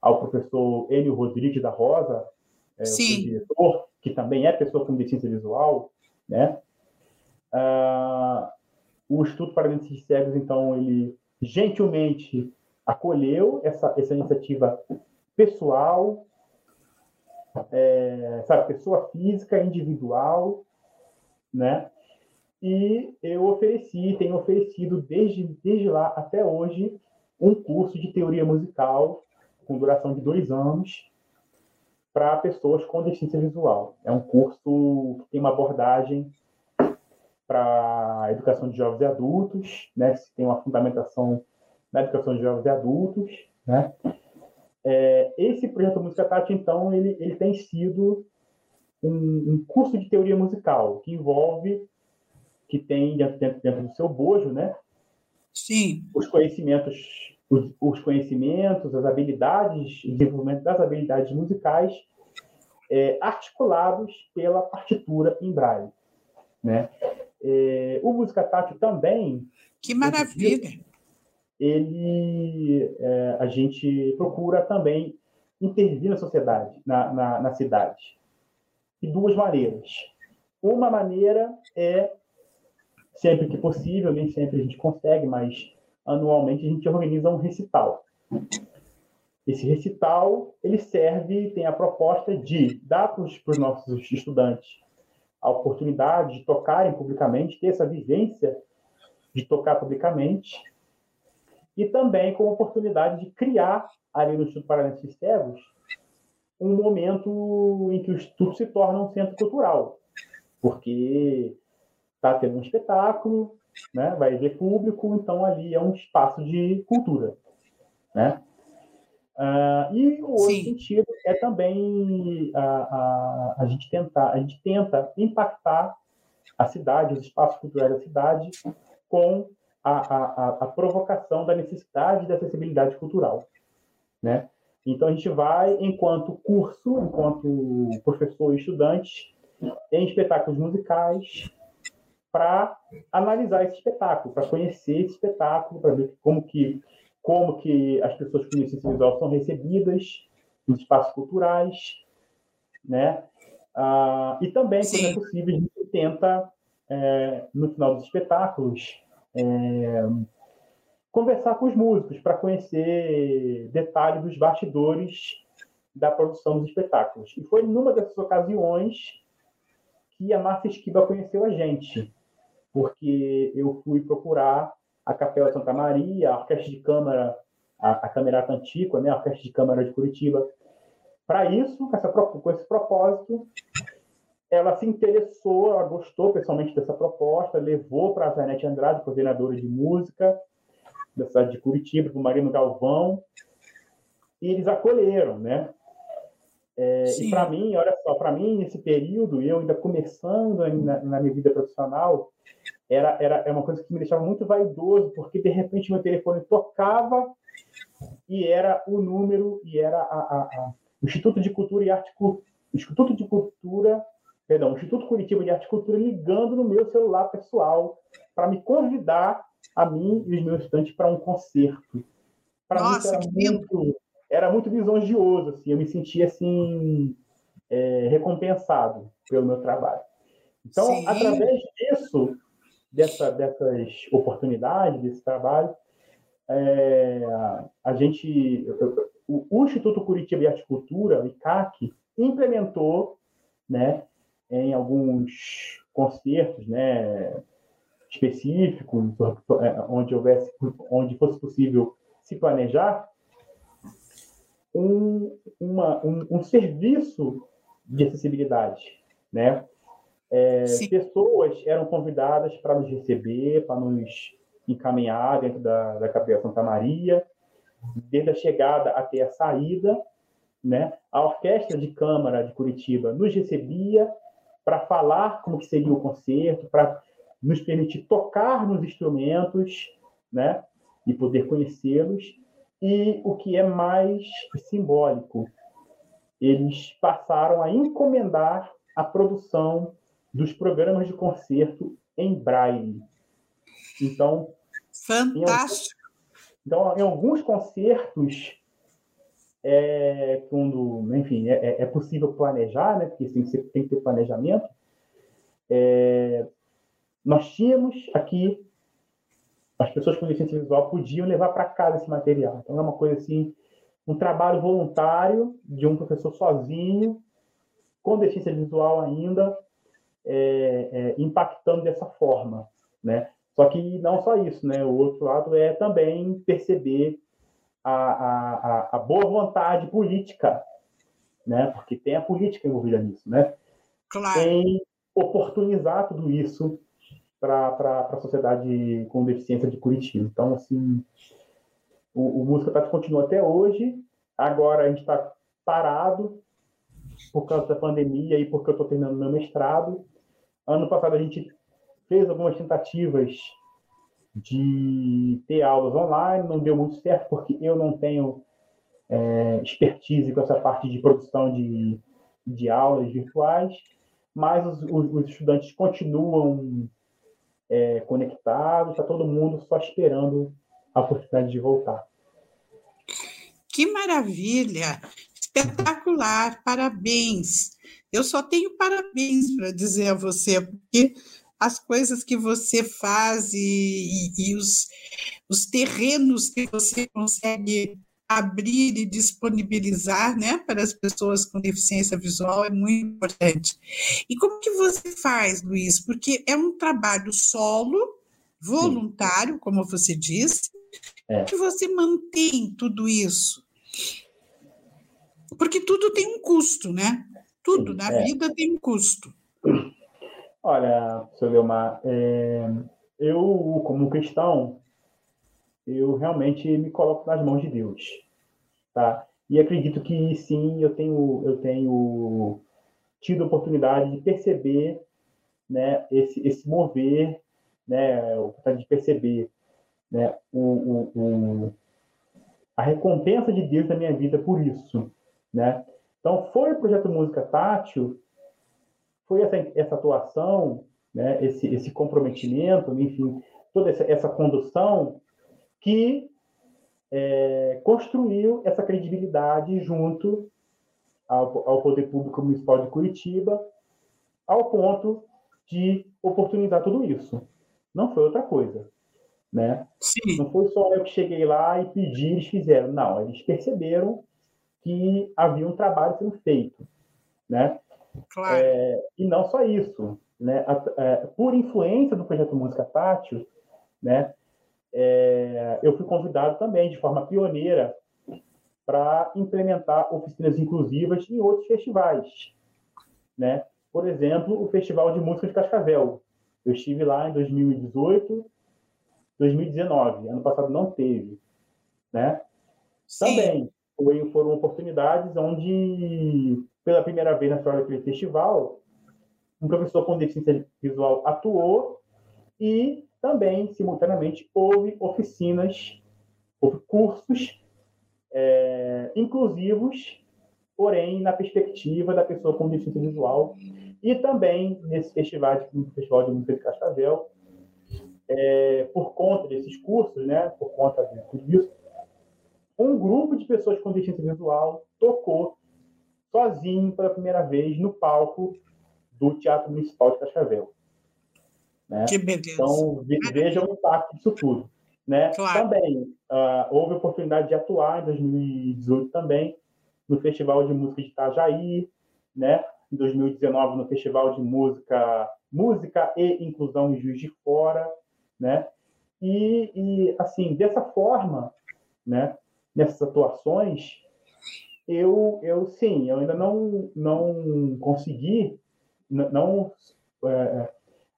ao professor Enio Rodrigues da Rosa, é, o diretor, que também é pessoa com deficiência visual, né? Ah, o Instituto Paranaense de Cegos, então, ele gentilmente acolheu essa, essa iniciativa pessoal, é, sabe, pessoa física, individual, né? E eu ofereci, tenho oferecido desde, desde lá até hoje um curso de teoria musical com duração de dois anos para pessoas com deficiência visual. É um curso que tem uma abordagem para a educação de jovens e adultos, né? Tem uma fundamentação na educação de jovens e adultos, né? É, esse projeto Música Tati, então, ele, ele tem sido um, um, curso de teoria musical que envolve, que tem dentro, dentro, dentro do seu bojo, né? Sim. Os conhecimentos, os, os conhecimentos, as habilidades, o desenvolvimento das habilidades musicais é, articulados pela partitura em braille, né? É, o Música Tátil também. Que maravilha! ele é, a gente procura também intervir na sociedade, na, na, na cidade, de duas maneiras. Uma maneira é sempre que possível, nem sempre a gente consegue, mas anualmente a gente organiza um recital. Esse recital ele serve, tem a proposta de dar para os nossos estudantes a oportunidade de tocarem publicamente, ter essa vivência de tocar publicamente, e também com a oportunidade de criar, ali no Instituto Paranaense de Cegos, um momento em que o Instituto se torna um centro cultural, porque está tendo um espetáculo, né, vai ver público, então ali é um espaço de cultura. Né? Uh, e o outro Sim. sentido é também a, a, a, gente tentar, a gente tenta impactar a cidade, os espaços culturais da cidade, com a, a, a provocação da necessidade da acessibilidade cultural, né? Então a gente vai, enquanto curso, enquanto professor e estudante, em espetáculos musicais, para analisar esse espetáculo, para conhecer esse espetáculo, para ver como que como que as pessoas com deficiência visual são recebidas nos espaços culturais, né? Ah, e também, Sim. quando é possível, a gente tenta, é, no final dos espetáculos, é, conversar com os músicos para conhecer detalhes dos bastidores da produção dos espetáculos. E foi numa dessas ocasiões que a Márcia Esquiva conheceu a gente, porque eu fui procurar a Capela Santa Maria, a Orquestra de Câmara, a, a Camerata Antiqua, né, a Orquestra de Câmara de Curitiba. Para isso, com, essa, com esse propósito, ela se interessou, ela gostou pessoalmente dessa proposta, levou para a Janete Andrade, coordenadora de música da cidade de Curitiba, para o Marino Galvão, e eles acolheram, né? É, e para mim, olha só, para mim, nesse período, eu ainda começando na, na, minha vida profissional, era, era é uma coisa que me deixava muito vaidoso, porque de repente meu telefone tocava e era o número, e era a, a, a, o Instituto de Cultura e Arte, Instituto de Cultura perdão, Instituto Curitiba de Arte e Cultura ligando no meu celular pessoal para me convidar a mim e os meus estudantes para um concerto. Para mim era muito, era muito lisonjeoso, assim, eu me sentia assim é, recompensado pelo meu trabalho. Então, Sim. através disso, dessa, dessas oportunidades, desse trabalho, é, a gente, o, o Instituto Curitiba de Arte e Cultura, o ICAC, implementou né, em alguns concertos, né, específicos, é, onde houvesse, onde fosse possível se planejar, um, uma, um, um serviço de acessibilidade, né? É, pessoas eram convidadas para nos receber, para nos encaminhar dentro da, da Capela Santa Maria, desde a chegada até a saída, né? A Orquestra de Câmara de Curitiba nos recebia para falar como que seria o concerto, para nos permitir tocar nos instrumentos, né, e poder conhecê-los. E o que é mais simbólico, eles passaram a encomendar a produção dos programas de concerto em braille. Então, fantástico. Em, então, em alguns concertos é, quando, enfim, é, é, é, possível planejar, né? Porque tem que, ser, tem que ter planejamento. É, nós tínhamos aqui as pessoas com deficiência visual podiam levar para casa esse material. Então é uma coisa assim, um trabalho voluntário de um professor sozinho, com deficiência visual ainda, é, é, impactando dessa forma, né? Só que não só isso, né? O outro lado é também perceber a, a, a boa vontade política, né? Porque tem a política envolvida nisso, né? Claro. Em oportunizar tudo isso para a sociedade com deficiência de Curitiba. Então, assim, o, o Música Tati continua até hoje. Agora a gente está parado por causa da pandemia e porque eu estou terminando meu mestrado. Ano passado a gente fez algumas tentativas de ter aulas online, não deu muito certo porque eu não tenho é, expertise com essa parte de produção de, de aulas virtuais, mas os, os, os estudantes continuam é, conectados, está todo mundo só esperando a oportunidade de voltar. Que maravilha! Espetacular, parabéns. Eu só tenho parabéns para dizer a você, porque as coisas que você faz e, e, os, os terrenos que você consegue abrir e disponibilizar né, para as pessoas com deficiência visual é muito importante. E como que você faz, Luiz? Porque é um trabalho solo, voluntário, como você disse, é. que você mantém tudo isso? Porque tudo tem um custo, né? Tudo na é. vida tem um custo. Olha, seu Leomar, é, eu, como cristão, eu realmente me coloco nas mãos de Deus, tá? E acredito que sim, eu tenho eu tenho tido a oportunidade de perceber, né, esse esse mover, né, a oportunidade de perceber, né, o, o, o, a recompensa de Deus na minha vida por isso, né? Então foi o projeto Música Tátil, foi essa essa atuação, né, esse esse comprometimento, enfim, toda essa, essa condução que é, construiu essa credibilidade junto ao, ao, Poder Público Municipal de Curitiba, ao ponto de oportunizar tudo isso. Não foi outra coisa. Né? Sim. Não foi só eu que cheguei lá e pedi, eles fizeram. Não, eles perceberam que havia um trabalho sendo feito. Né? Claro. É, e não só isso. Né? É, por influência do projeto Música Tátil, né? é, eu fui convidado também, de forma pioneira, para implementar oficinas inclusivas em outros festivais. Né? Por exemplo, o Festival de Música de Cascavel. Eu estive lá em 2018, 2019. Ano passado não teve. Né? Também foi, foram oportunidades onde, pela primeira vez na história daquele festival, um professor com deficiência visual atuou e também, simultaneamente, houve oficinas, houve cursos é, inclusivos, porém na perspectiva da pessoa com deficiência visual. E também nesse festival, no Festival de Música de é, por conta desses cursos, né, por conta disso, um grupo de pessoas com deficiência visual tocou sozinho pela primeira vez no palco do Teatro Municipal de Cascavel. Né? Que beleza. Então, vejam o impacto disso tudo. Né? Claro. Também uh, houve oportunidade de atuar em 2018 também no Festival de Música de Itajaí, né? em 2019 no Festival de Música Música e Inclusão em Juiz de Fora, né? E, e assim dessa forma, né? Nessas atuações, eu eu sim, eu ainda não não consegui não é,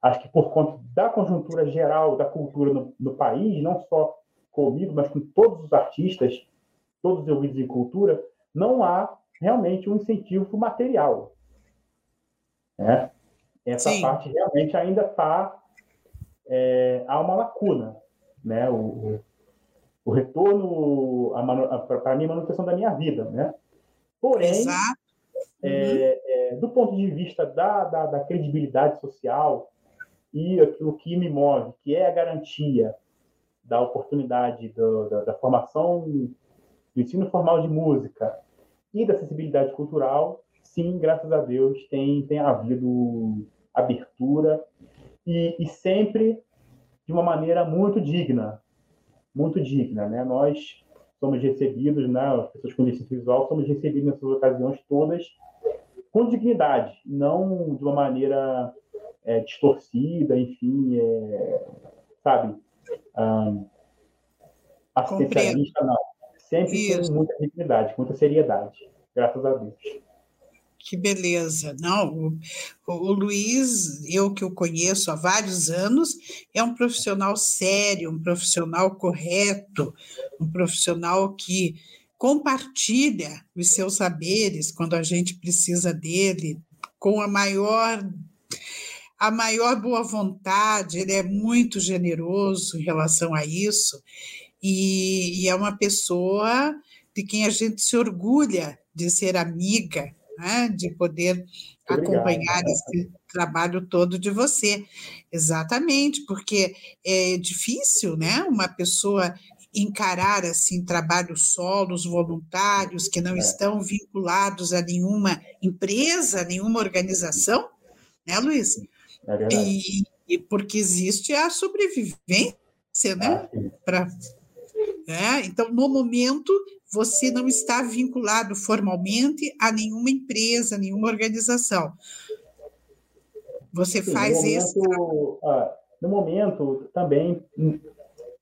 acho que por conta da conjuntura geral da cultura no, no, país, não só comigo, mas com todos os artistas, todos envolvidos em cultura, não há realmente um incentivo material. Né? Essa Sim. parte realmente ainda está. É, há uma lacuna. Né? O, o, retorno para a minha manutenção da minha vida. Né? Porém, é, uhum. é, do ponto de vista da, da, da credibilidade social, e aquilo que me move, que é a garantia da oportunidade do, da, da, formação do ensino formal de música e da acessibilidade cultural, sim, graças a Deus, tem, tem havido abertura e, e sempre de uma maneira muito digna, muito digna, né? Nós somos recebidos, né, as pessoas com deficiência visual, somos recebidos nessas ocasiões todas com dignidade, não de uma maneira é, distorcida, enfim, é, sabe, um, assistencialista, não. Sempre Isso. com muita dignidade, com muita seriedade, graças a Deus. Que beleza. Não, o, o, Luiz, eu que o conheço há vários anos, é um profissional sério, um profissional correto, um profissional que compartilha os seus saberes quando a gente precisa dele, com a maior a maior boa vontade, ele é muito generoso em relação a isso, e, e é uma pessoa de quem a gente se orgulha de ser amiga, né, de poder Obrigado. acompanhar esse trabalho todo de você. Exatamente, porque é difícil, né, uma pessoa encarar assim trabalhos solos voluntários que não é. estão vinculados a nenhuma empresa, nenhuma organização, né, Luiz? É e, e, porque existe a sobrevivência, né? Ah, Para é, então, no momento, você não está vinculado formalmente a nenhuma empresa, nenhuma organização. Você Sim, faz no esse. Momento, ah, no momento, também,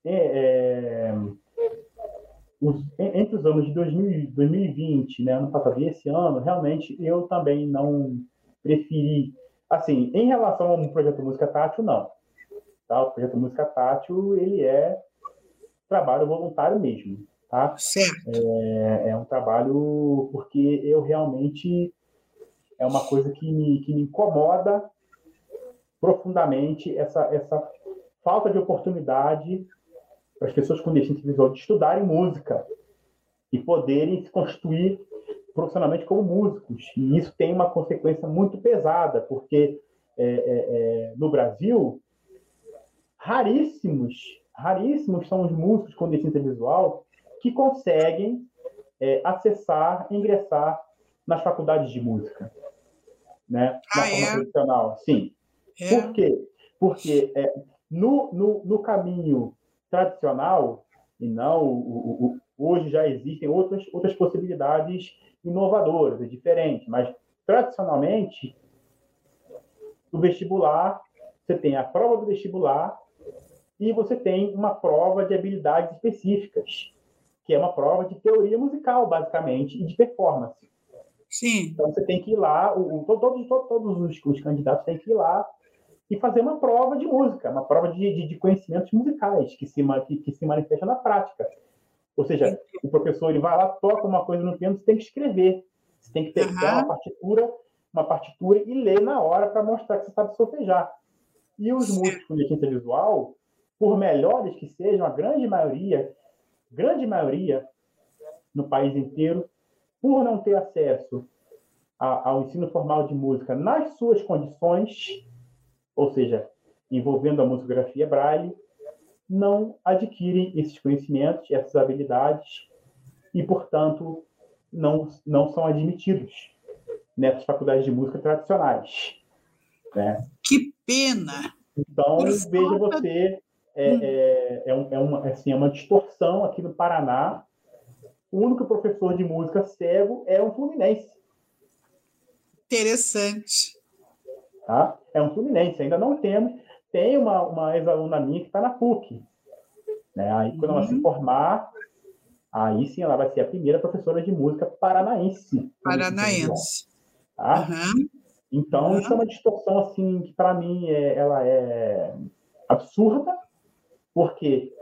é, é, os, entre os anos de 2000, 2020, né, ano passado e esse ano, realmente eu também não preferi. Assim, em relação ao projeto Música Tátil, não. Tá? O projeto Música Tátil, ele é trabalho voluntário mesmo, tá? Certo. É, é um trabalho porque eu realmente é uma coisa que me, que me incomoda profundamente essa, essa falta de oportunidade para as pessoas com deficiência visual de estudarem música e poderem se constituir profissionalmente como músicos. E isso tem uma consequência muito pesada, porque é, é, é no Brasil, raríssimos raríssimos são os músicos com deficiência visual que conseguem é, acessar, ingressar nas faculdades de música, né? Ah, forma é? profissional. Sim. É. Por quê? Porque é, no, no, no, caminho tradicional, e não o, o, o, hoje já existem outras, outras possibilidades inovadoras, é diferente, mas tradicionalmente, o vestibular, você tem a prova do vestibular e você tem uma prova de habilidades específicas, que é uma prova de teoria musical, basicamente, e de performance. Sim. Então você tem que ir lá, o, todos, todos, todos os, os, candidatos têm que ir lá e fazer uma prova de música, uma prova de, de, de conhecimentos musicais que se, que, que se manifesta na prática. Ou seja, o professor ele vai lá, toca uma coisa no piano, você tem que escrever. Você tem que pegar uhum. uma partitura, uma partitura e ler na hora para mostrar que você sabe solfejar. E os músicos com deficiência visual, por melhores que sejam, a grande maioria, grande maioria no país inteiro, por não ter acesso a, ao ensino formal de música nas suas condições, ou seja, envolvendo a musicografia braille, não adquirem esses conhecimentos, essas habilidades e, portanto, não, não são admitidos nessas faculdades de música tradicionais. Né? Que pena! Então, veja você é, hum. é, é, um, é, uma, assim, é uma distorção aqui no Paraná. O único professor de música cego é um fluminense. Interessante. Tá? É um fluminense. Ainda não temos. Tem uma, uma ex-aluna minha que está na PUC. Né? Aí, quando uhum. ela se uhum. formar, aí sim ela vai ser a primeira professora de música paranaense. Paranaense. Tá? Uhum. Então, uhum. isso é uma distorção assim que, para mim, é, ela é absurda, porque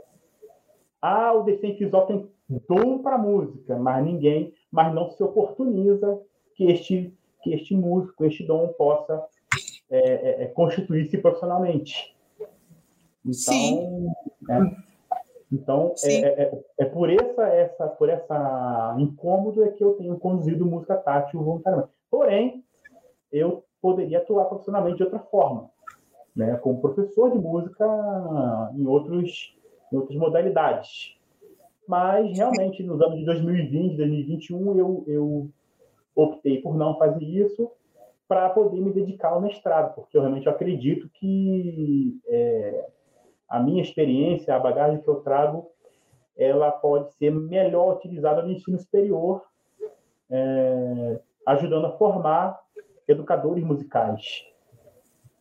ah, o visual tem dom para música, mas ninguém, mas não se oportuniza que este que este músico, este dom possa é, é, é constituir-se profissionalmente. Então, Sim. Né? então é, é, é, é, por essa essa por essa incômodo é que eu tenho conduzido música tátil voluntariamente. Porém, eu poderia atuar profissionalmente de outra forma né, como professor de música em, outros, em outras modalidades. Mas, realmente, nos anos de 2020, 2021, eu, eu optei por não fazer isso para poder me dedicar ao mestrado, porque eu realmente acredito que é, a minha experiência, a bagagem que eu trago, ela pode ser melhor utilizada no ensino superior, é, ajudando a formar educadores musicais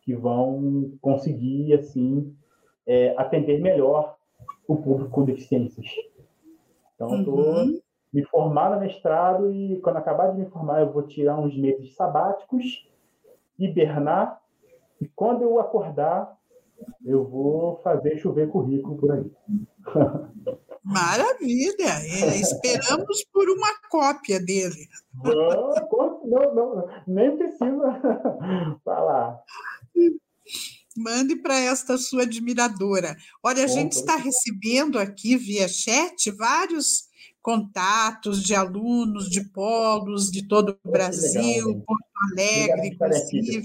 que vão conseguir assim é, atender melhor o público com deficiências. Então, estou uhum. me formar no mestrado e quando acabar de me formar, eu vou tirar uns meses sabáticos, hibernar e quando eu acordar, eu vou fazer chover currículo por aí. Maravilha! É, esperamos por uma cópia dele. Não, não, não nem precisa falar. Mande para esta sua admiradora. Olha, a gente está recebendo aqui via chat vários contatos de alunos de polos de todo o Brasil, legal, Porto Alegre, inclusive.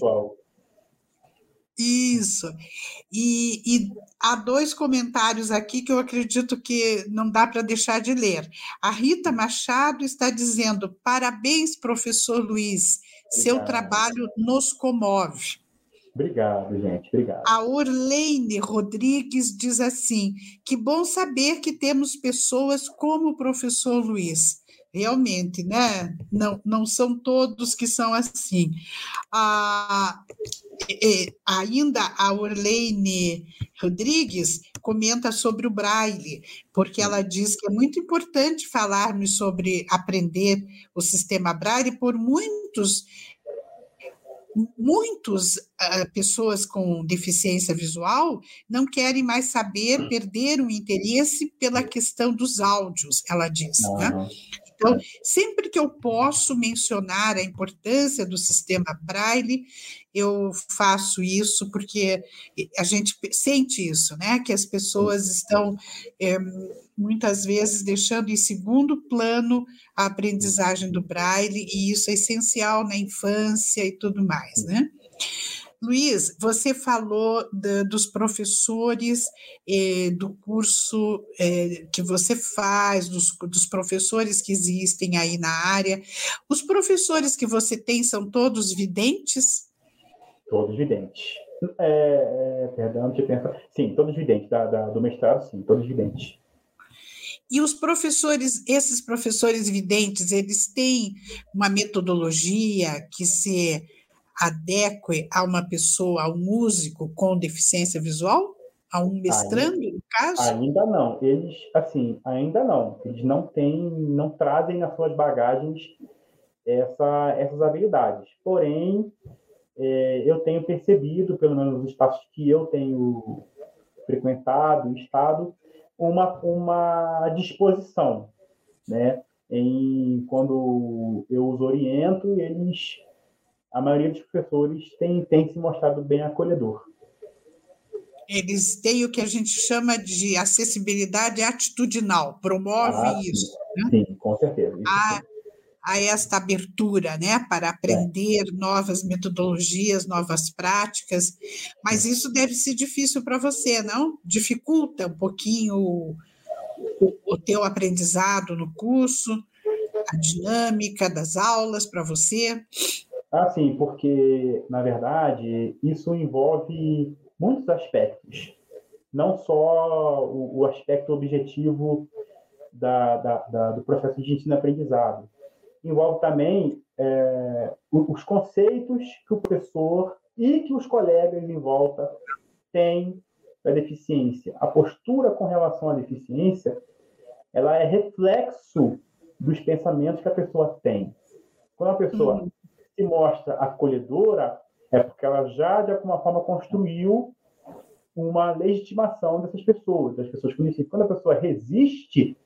Isso. E, e, há dois comentários aqui que eu acredito que não dá para deixar de ler. A Rita Machado está dizendo: parabéns, professor Luiz, Obrigado. seu trabalho nos comove. Obrigado, gente. Obrigado. A Orleine Rodrigues diz assim: que bom saber que temos pessoas como o professor Luiz. Realmente, né? Não, não são todos que são assim. Ah, ainda a Orleine Rodrigues comenta sobre o braille, porque ela diz que é muito importante falarmos sobre aprender o sistema braille por muitos muitos uh, pessoas com deficiência visual não querem mais saber, perderam o interesse pela questão dos áudios, ela diz. Né? Então, sempre que eu posso mencionar a importância do sistema Braille, eu faço isso porque a gente sente isso, né? Que as pessoas estão é, muitas vezes deixando em segundo plano a aprendizagem do Braille, e isso é essencial na infância e tudo mais, né? Luiz, você falou de, dos professores eh, do curso eh, que você faz, dos, dos, professores que existem aí na área. Os professores que você tem são todos videntes? Todos videntes. É, é, perdão, deixa eu pensar. Sim, todos videntes. Da, da, do mestrado, sim, todos videntes. E os professores, esses professores videntes, eles têm uma metodologia que se adeque a uma pessoa, a um músico com deficiência visual? A um mestrando, ainda, no caso? Ainda não. Eles, assim, ainda não. Eles não têm, não trazem nas suas bagagens essa, essas habilidades. Porém, é, eu tenho percebido, pelo menos nos espaços que eu tenho frequentado, estado, uma, uma disposição, né? Em, quando eu os oriento, eles a maioria dos professores tem, tem se mostrado bem acolhedor. Eles têm o que a gente chama de acessibilidade atitudinal, promove ah, isso. Sim, né? sim com certeza. A, a, esta abertura né, para aprender é. novas metodologias, novas práticas, mas isso deve ser difícil para você, não? Dificulta um pouquinho o, o, o teu aprendizado no curso, a dinâmica das aulas para você? Ah, sim, porque, na verdade, isso envolve muitos aspectos. Não só o, o aspecto objetivo da, da, da, do processo de ensino-aprendizado. Envolve também é, os conceitos que o professor e que os colegas em volta têm da deficiência. A postura com relação à deficiência ela é reflexo dos pensamentos que a pessoa tem. Quando a pessoa uhum se mostra acolhedora é porque ela já, de alguma forma, construiu uma legitimação dessas pessoas, das pessoas conhecidas. Quando a pessoa resiste,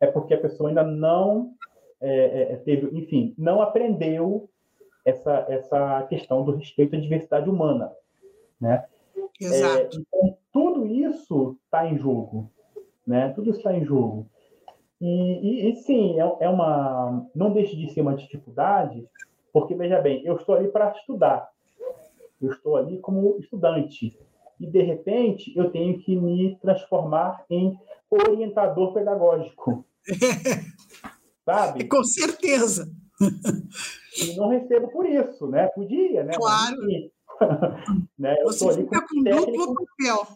é porque a pessoa ainda não é, é, é, teve, enfim, não aprendeu essa, essa questão do respeito à diversidade humana, né? Exato. É, então, tudo isso está em jogo, né? Tudo isso está em jogo. E, e, e sim, é, uma, não deixa de ser uma dificuldade, porque, veja bem, eu estou ali para estudar. Eu estou ali como estudante. E, de repente, eu tenho que me transformar em orientador pedagógico. Sabe? Com certeza. E não recebo por isso, né? Podia, né? Claro. né? Eu Você fica com duplo papel.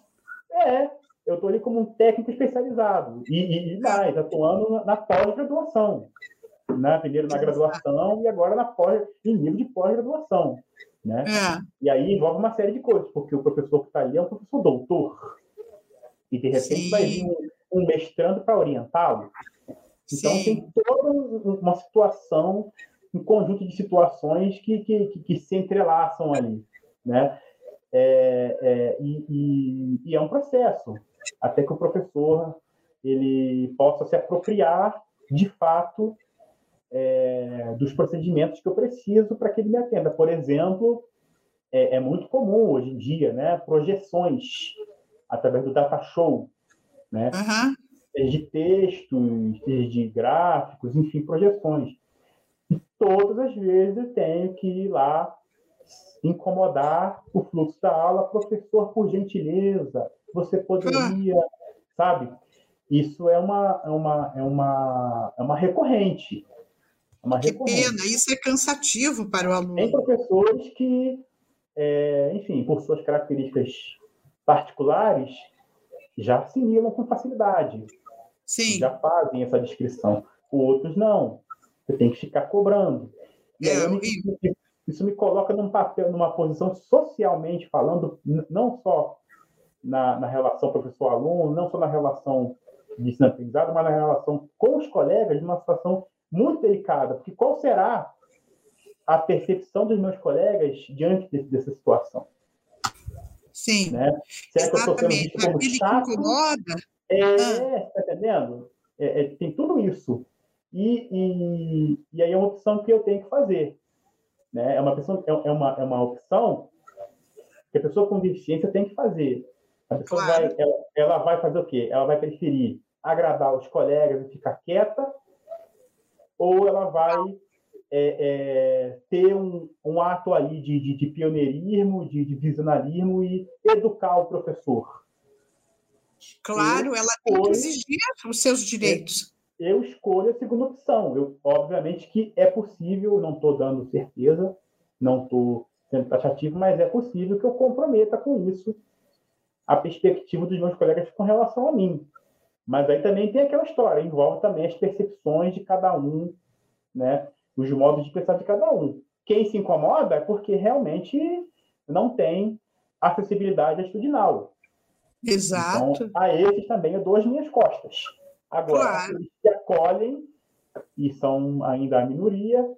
É, eu estou ali como um técnico especializado e, e mais, atuando na, na pós-graduação. Né? Primeiro na graduação e agora na pós, em nível de pós-graduação. Né? É. E aí envolve uma série de coisas, porque o professor que está ali é um professor doutor. E de repente Sim. vai vir um, um mestrando para orientá-lo. Então Sim. tem toda uma situação, um conjunto de situações que, que, que se entrelaçam ali. Né? É, é, e, e, e, é um processo até que o professor ele possa se apropriar de fato é, dos procedimentos que eu preciso para que ele me atenda. Por exemplo, é, é, muito comum hoje em dia, né, projeções através do data show, né, uhum. De textos, de gráficos, enfim, projeções. E todas as vezes eu tenho que ir lá incomodar o fluxo da aula, professor, por gentileza, você poderia, sabe? Isso é uma, é uma, é uma, é uma recorrente. É uma que recorrente. pena, isso é cansativo para o aluno. Tem professores que, é, enfim, por suas características particulares, já assimilam com facilidade. Sim. Já fazem essa descrição. Outros não. Você tem que ficar cobrando. É, aí, isso me coloca num papel, numa posição socialmente falando, não só na, na relação professor-aluno, não só na relação de ensino-aprendizado, mas na relação com os colegas, numa situação muito delicada, porque qual será a percepção dos meus colegas diante desse, dessa situação? Sim. Né? Será que eu estou sendo visto como Aquele chato? incomoda. É, ah. tá entendendo? É, é, tem tudo isso. E, e, e aí é uma opção que eu tenho que fazer. Né? É, uma opção, é, é, uma, é uma opção que a pessoa com deficiência tem que fazer. A pessoa claro. vai, ela, ela, vai fazer o quê? Ela vai preferir agradar os colegas e ficar quieta, ou ela vai é, é, ter um, um, ato ali de, de, de pioneirismo, de, de, visionarismo e educar o professor. Claro, eu ela tem que exigir os seus direitos. Eu, eu escolho a segunda opção. Eu, obviamente que é possível, não estou dando certeza, não estou sendo taxativo, mas é possível que eu comprometa com isso a perspectiva dos meus colegas com relação a mim. Mas aí também tem aquela história, envolve também as percepções de cada um, né? os modos de pensar de cada um. Quem se incomoda é porque realmente não tem acessibilidade atitudinal. Exato. Então, a esses também eu dou as minhas costas. Agora, claro. eles que acolhem e são ainda a minoria,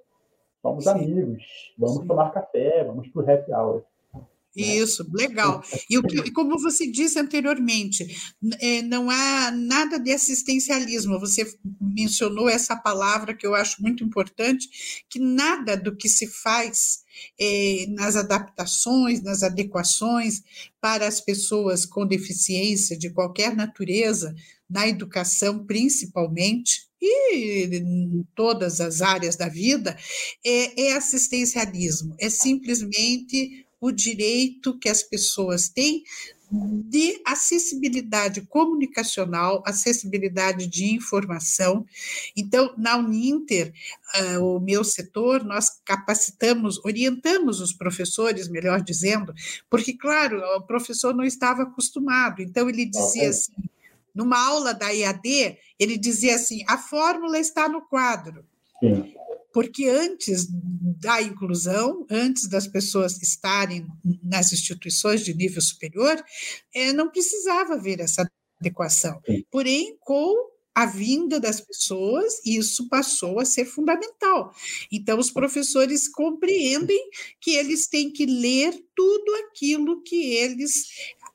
somos Sim. amigos, vamos Sim. tomar café, vamos para o happy hour. Né? Isso, legal. E, o que, como você disse anteriormente, é, não há nada de assistencialismo. Você mencionou essa palavra que eu acho muito importante, que nada do que se faz é, nas adaptações, nas adequações para as pessoas com deficiência de qualquer natureza, na educação principalmente, e em todas as áreas da vida, é, é assistencialismo, é simplesmente o direito que as pessoas têm de acessibilidade comunicacional, acessibilidade de informação. Então, na Uninter, uh, o meu setor, nós capacitamos, orientamos os professores, melhor dizendo, porque, claro, o professor não estava acostumado, então ele dizia assim, numa aula da IAD, ele dizia assim: a fórmula está no quadro. Sim porque antes da inclusão, antes das pessoas estarem nas instituições de nível superior, é, não precisava haver essa adequação. Porém, com a vinda das pessoas, isso passou a ser fundamental. Então, os professores compreendem que eles têm que ler tudo aquilo que eles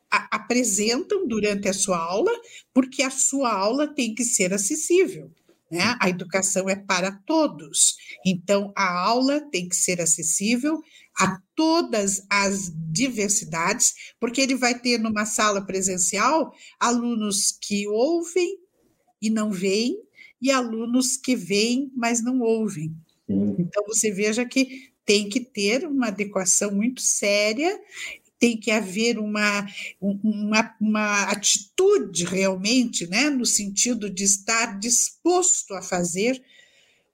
apresentam durante a sua aula, porque a sua aula tem que ser acessível. Né? A educação é para todos. Então, a aula tem que ser acessível a todas as diversidades, porque ele vai ter numa sala presencial alunos que ouvem e não veem, e alunos que veem, mas não ouvem. Então, você veja que tem que ter uma adequação muito séria tem que haver uma, uma, uma atitude realmente, né, no sentido de estar disposto a fazer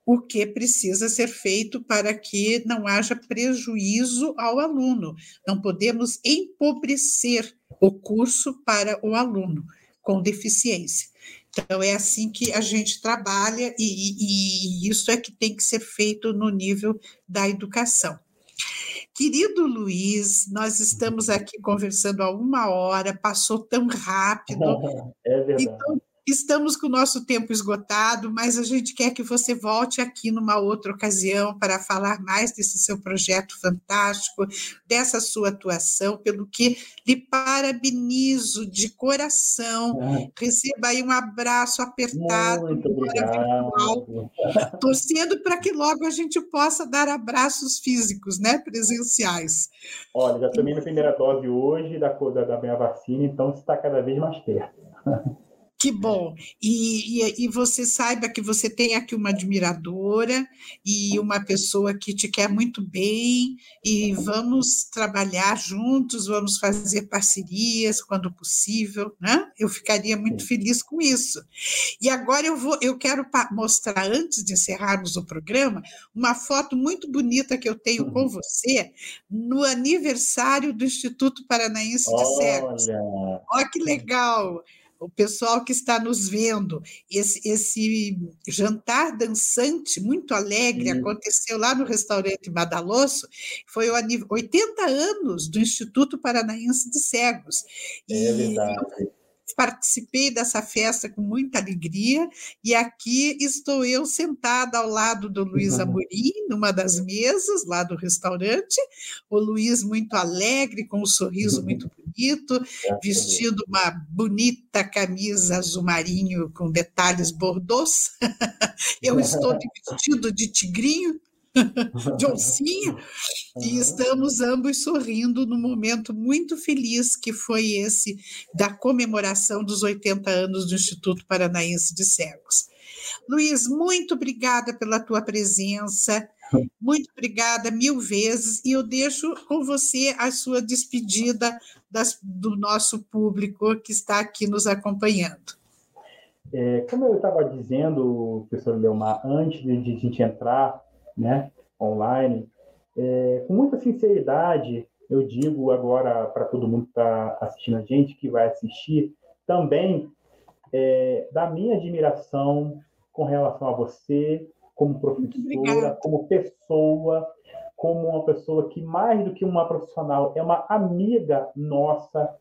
o que precisa ser feito para que não haja prejuízo ao aluno. Não podemos empobrecer o curso para o aluno com deficiência. Então, é assim que a gente trabalha, e, e, e isso é que tem que ser feito no nível da educação. Querido Luiz, nós estamos aqui conversando há uma hora, passou tão rápido. É verdade. Então, Estamos com o nosso tempo esgotado, mas a gente quer que você volte aqui numa outra ocasião para falar mais desse seu projeto fantástico, dessa sua atuação, pelo que lhe parabenizo de coração. É. Receba aí um abraço apertado. Muito obrigado. Torcendo para que logo a gente possa dar abraços físicos, né, presenciais. Olha, já tomei minha primeira dose hoje da, da, da minha vacina, então está cada vez mais perto. Que bom. E, e, e, você saiba que você tem aqui uma admiradora e uma pessoa que te quer muito bem, e vamos trabalhar juntos, vamos fazer parcerias quando possível, né? Eu ficaria muito feliz com isso. E agora eu vou, eu quero mostrar, antes de encerrarmos o programa, uma foto muito bonita que eu tenho com você no aniversário do Instituto Paranaense de Cegos. Olha que legal! O pessoal que está nos vendo, esse, esse jantar dançante, muito alegre, Sim. aconteceu lá no restaurante Madalosso, foi o 80 anos do Instituto Paranaense de Cegos. É e verdade participei dessa festa com muita alegria e aqui estou eu sentada ao lado do Luiz uhum. Amorim, numa das mesas lá do restaurante. O Luiz muito alegre, com um sorriso uhum. muito bonito, vestindo uma bonita camisa azul marinho com detalhes bordeaux. eu estou de vestido de tigrinho de oncinha, e estamos ambos sorrindo num momento muito feliz que foi esse da comemoração dos 80 anos do Instituto Paranaense de Cegos. Luiz, muito obrigada pela tua presença, muito obrigada mil vezes, e eu deixo com você a sua despedida das, do nosso público que está aqui nos acompanhando. É, como eu estava dizendo, professor Leomar, antes de a gente entrar né, online. É, com muita sinceridade, eu digo agora para todo mundo que está assistindo a gente, que vai assistir, também é, da minha admiração com relação a você, como professora, como pessoa, como uma pessoa que, mais do que uma profissional, é uma amiga nossa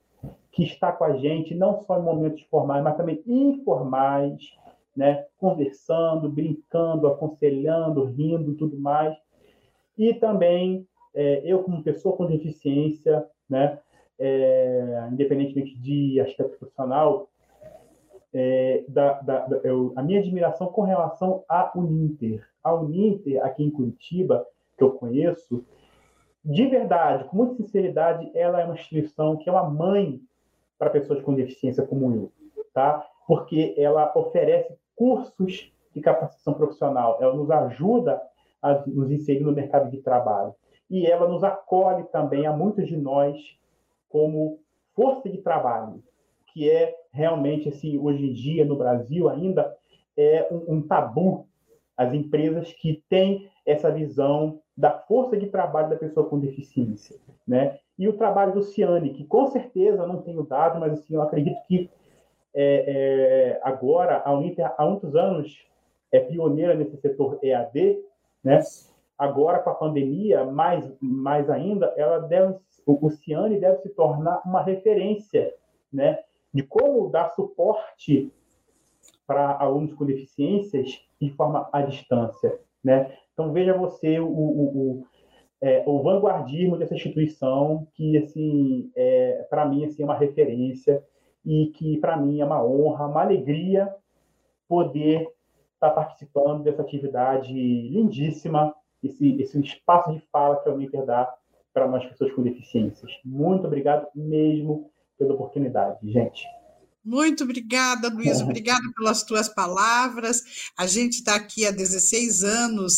que está com a gente, não só em momentos formais, mas também informais, né? conversando, brincando, aconselhando, rindo tudo mais. E também é, eu, como pessoa com deficiência, né? É, independentemente de aspecto profissional, é, da, da, da, eu, a minha admiração com relação à Uninter. A Uninter, aqui em Curitiba, que eu conheço, de verdade, com muita sinceridade, ela é uma instituição que é uma mãe para pessoas com deficiência como eu, tá? Porque ela oferece cursos de capacitação profissional, ela nos ajuda a nos inserir no mercado de trabalho. E ela nos acolhe também a muitos de nós como força de trabalho, que é realmente, assim, hoje em dia no Brasil ainda é um, um tabu as empresas que têm essa visão da força de trabalho da pessoa com deficiência, né? E o trabalho do Ciane, que com certeza não tenho dado, mas assim, eu acredito que é, é, agora, a Uninter, há muitos anos, é pioneira nesse setor EAD, né? Agora, com a pandemia, mais, mais ainda, ela deve, o Ciane deve se tornar uma referência, né? De como dar suporte para alunos com deficiências de forma à distância, né? Então, veja você o, o, o, é, o vanguardismo dessa instituição, que, assim, é, para mim, assim, é uma referência e que para mim é uma honra, uma alegria poder estar participando dessa atividade lindíssima, esse, esse espaço de fala que a Uninter dá para nós pessoas com deficiências. Muito obrigado mesmo pela oportunidade, gente. Muito obrigada, Luiz. Obrigada pelas tuas palavras. A gente está aqui há 16 anos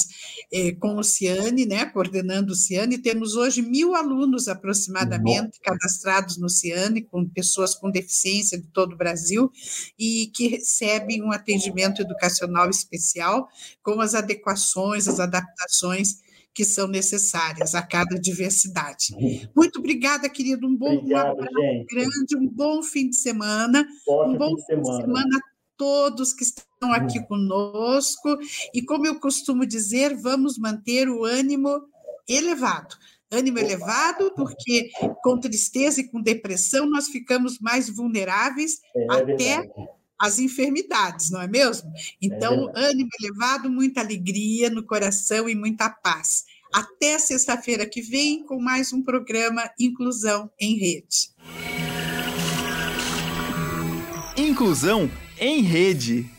eh, com o Ciane, né, coordenando o Ciane. Temos hoje mil alunos aproximadamente cadastrados no Ciane, com pessoas com deficiência de todo o Brasil e que recebem um atendimento educacional especial com as adequações, as adaptações que são necessárias a cada diversidade. Muito obrigada, querido. Um bom Obrigado, um grande, um bom fim de semana. Ótimo um bom fim de semana. Semana a todos que estão aqui uhum. conosco. E como eu costumo dizer, vamos manter o ânimo elevado. Ânimo elevado, porque com tristeza e com depressão nós ficamos mais vulneráveis é, até é as enfermidades, não é mesmo? Então, é ânimo elevado, muita alegria no coração e muita paz. Até sexta-feira que vem com mais um programa Inclusão em Rede. Inclusão em Rede.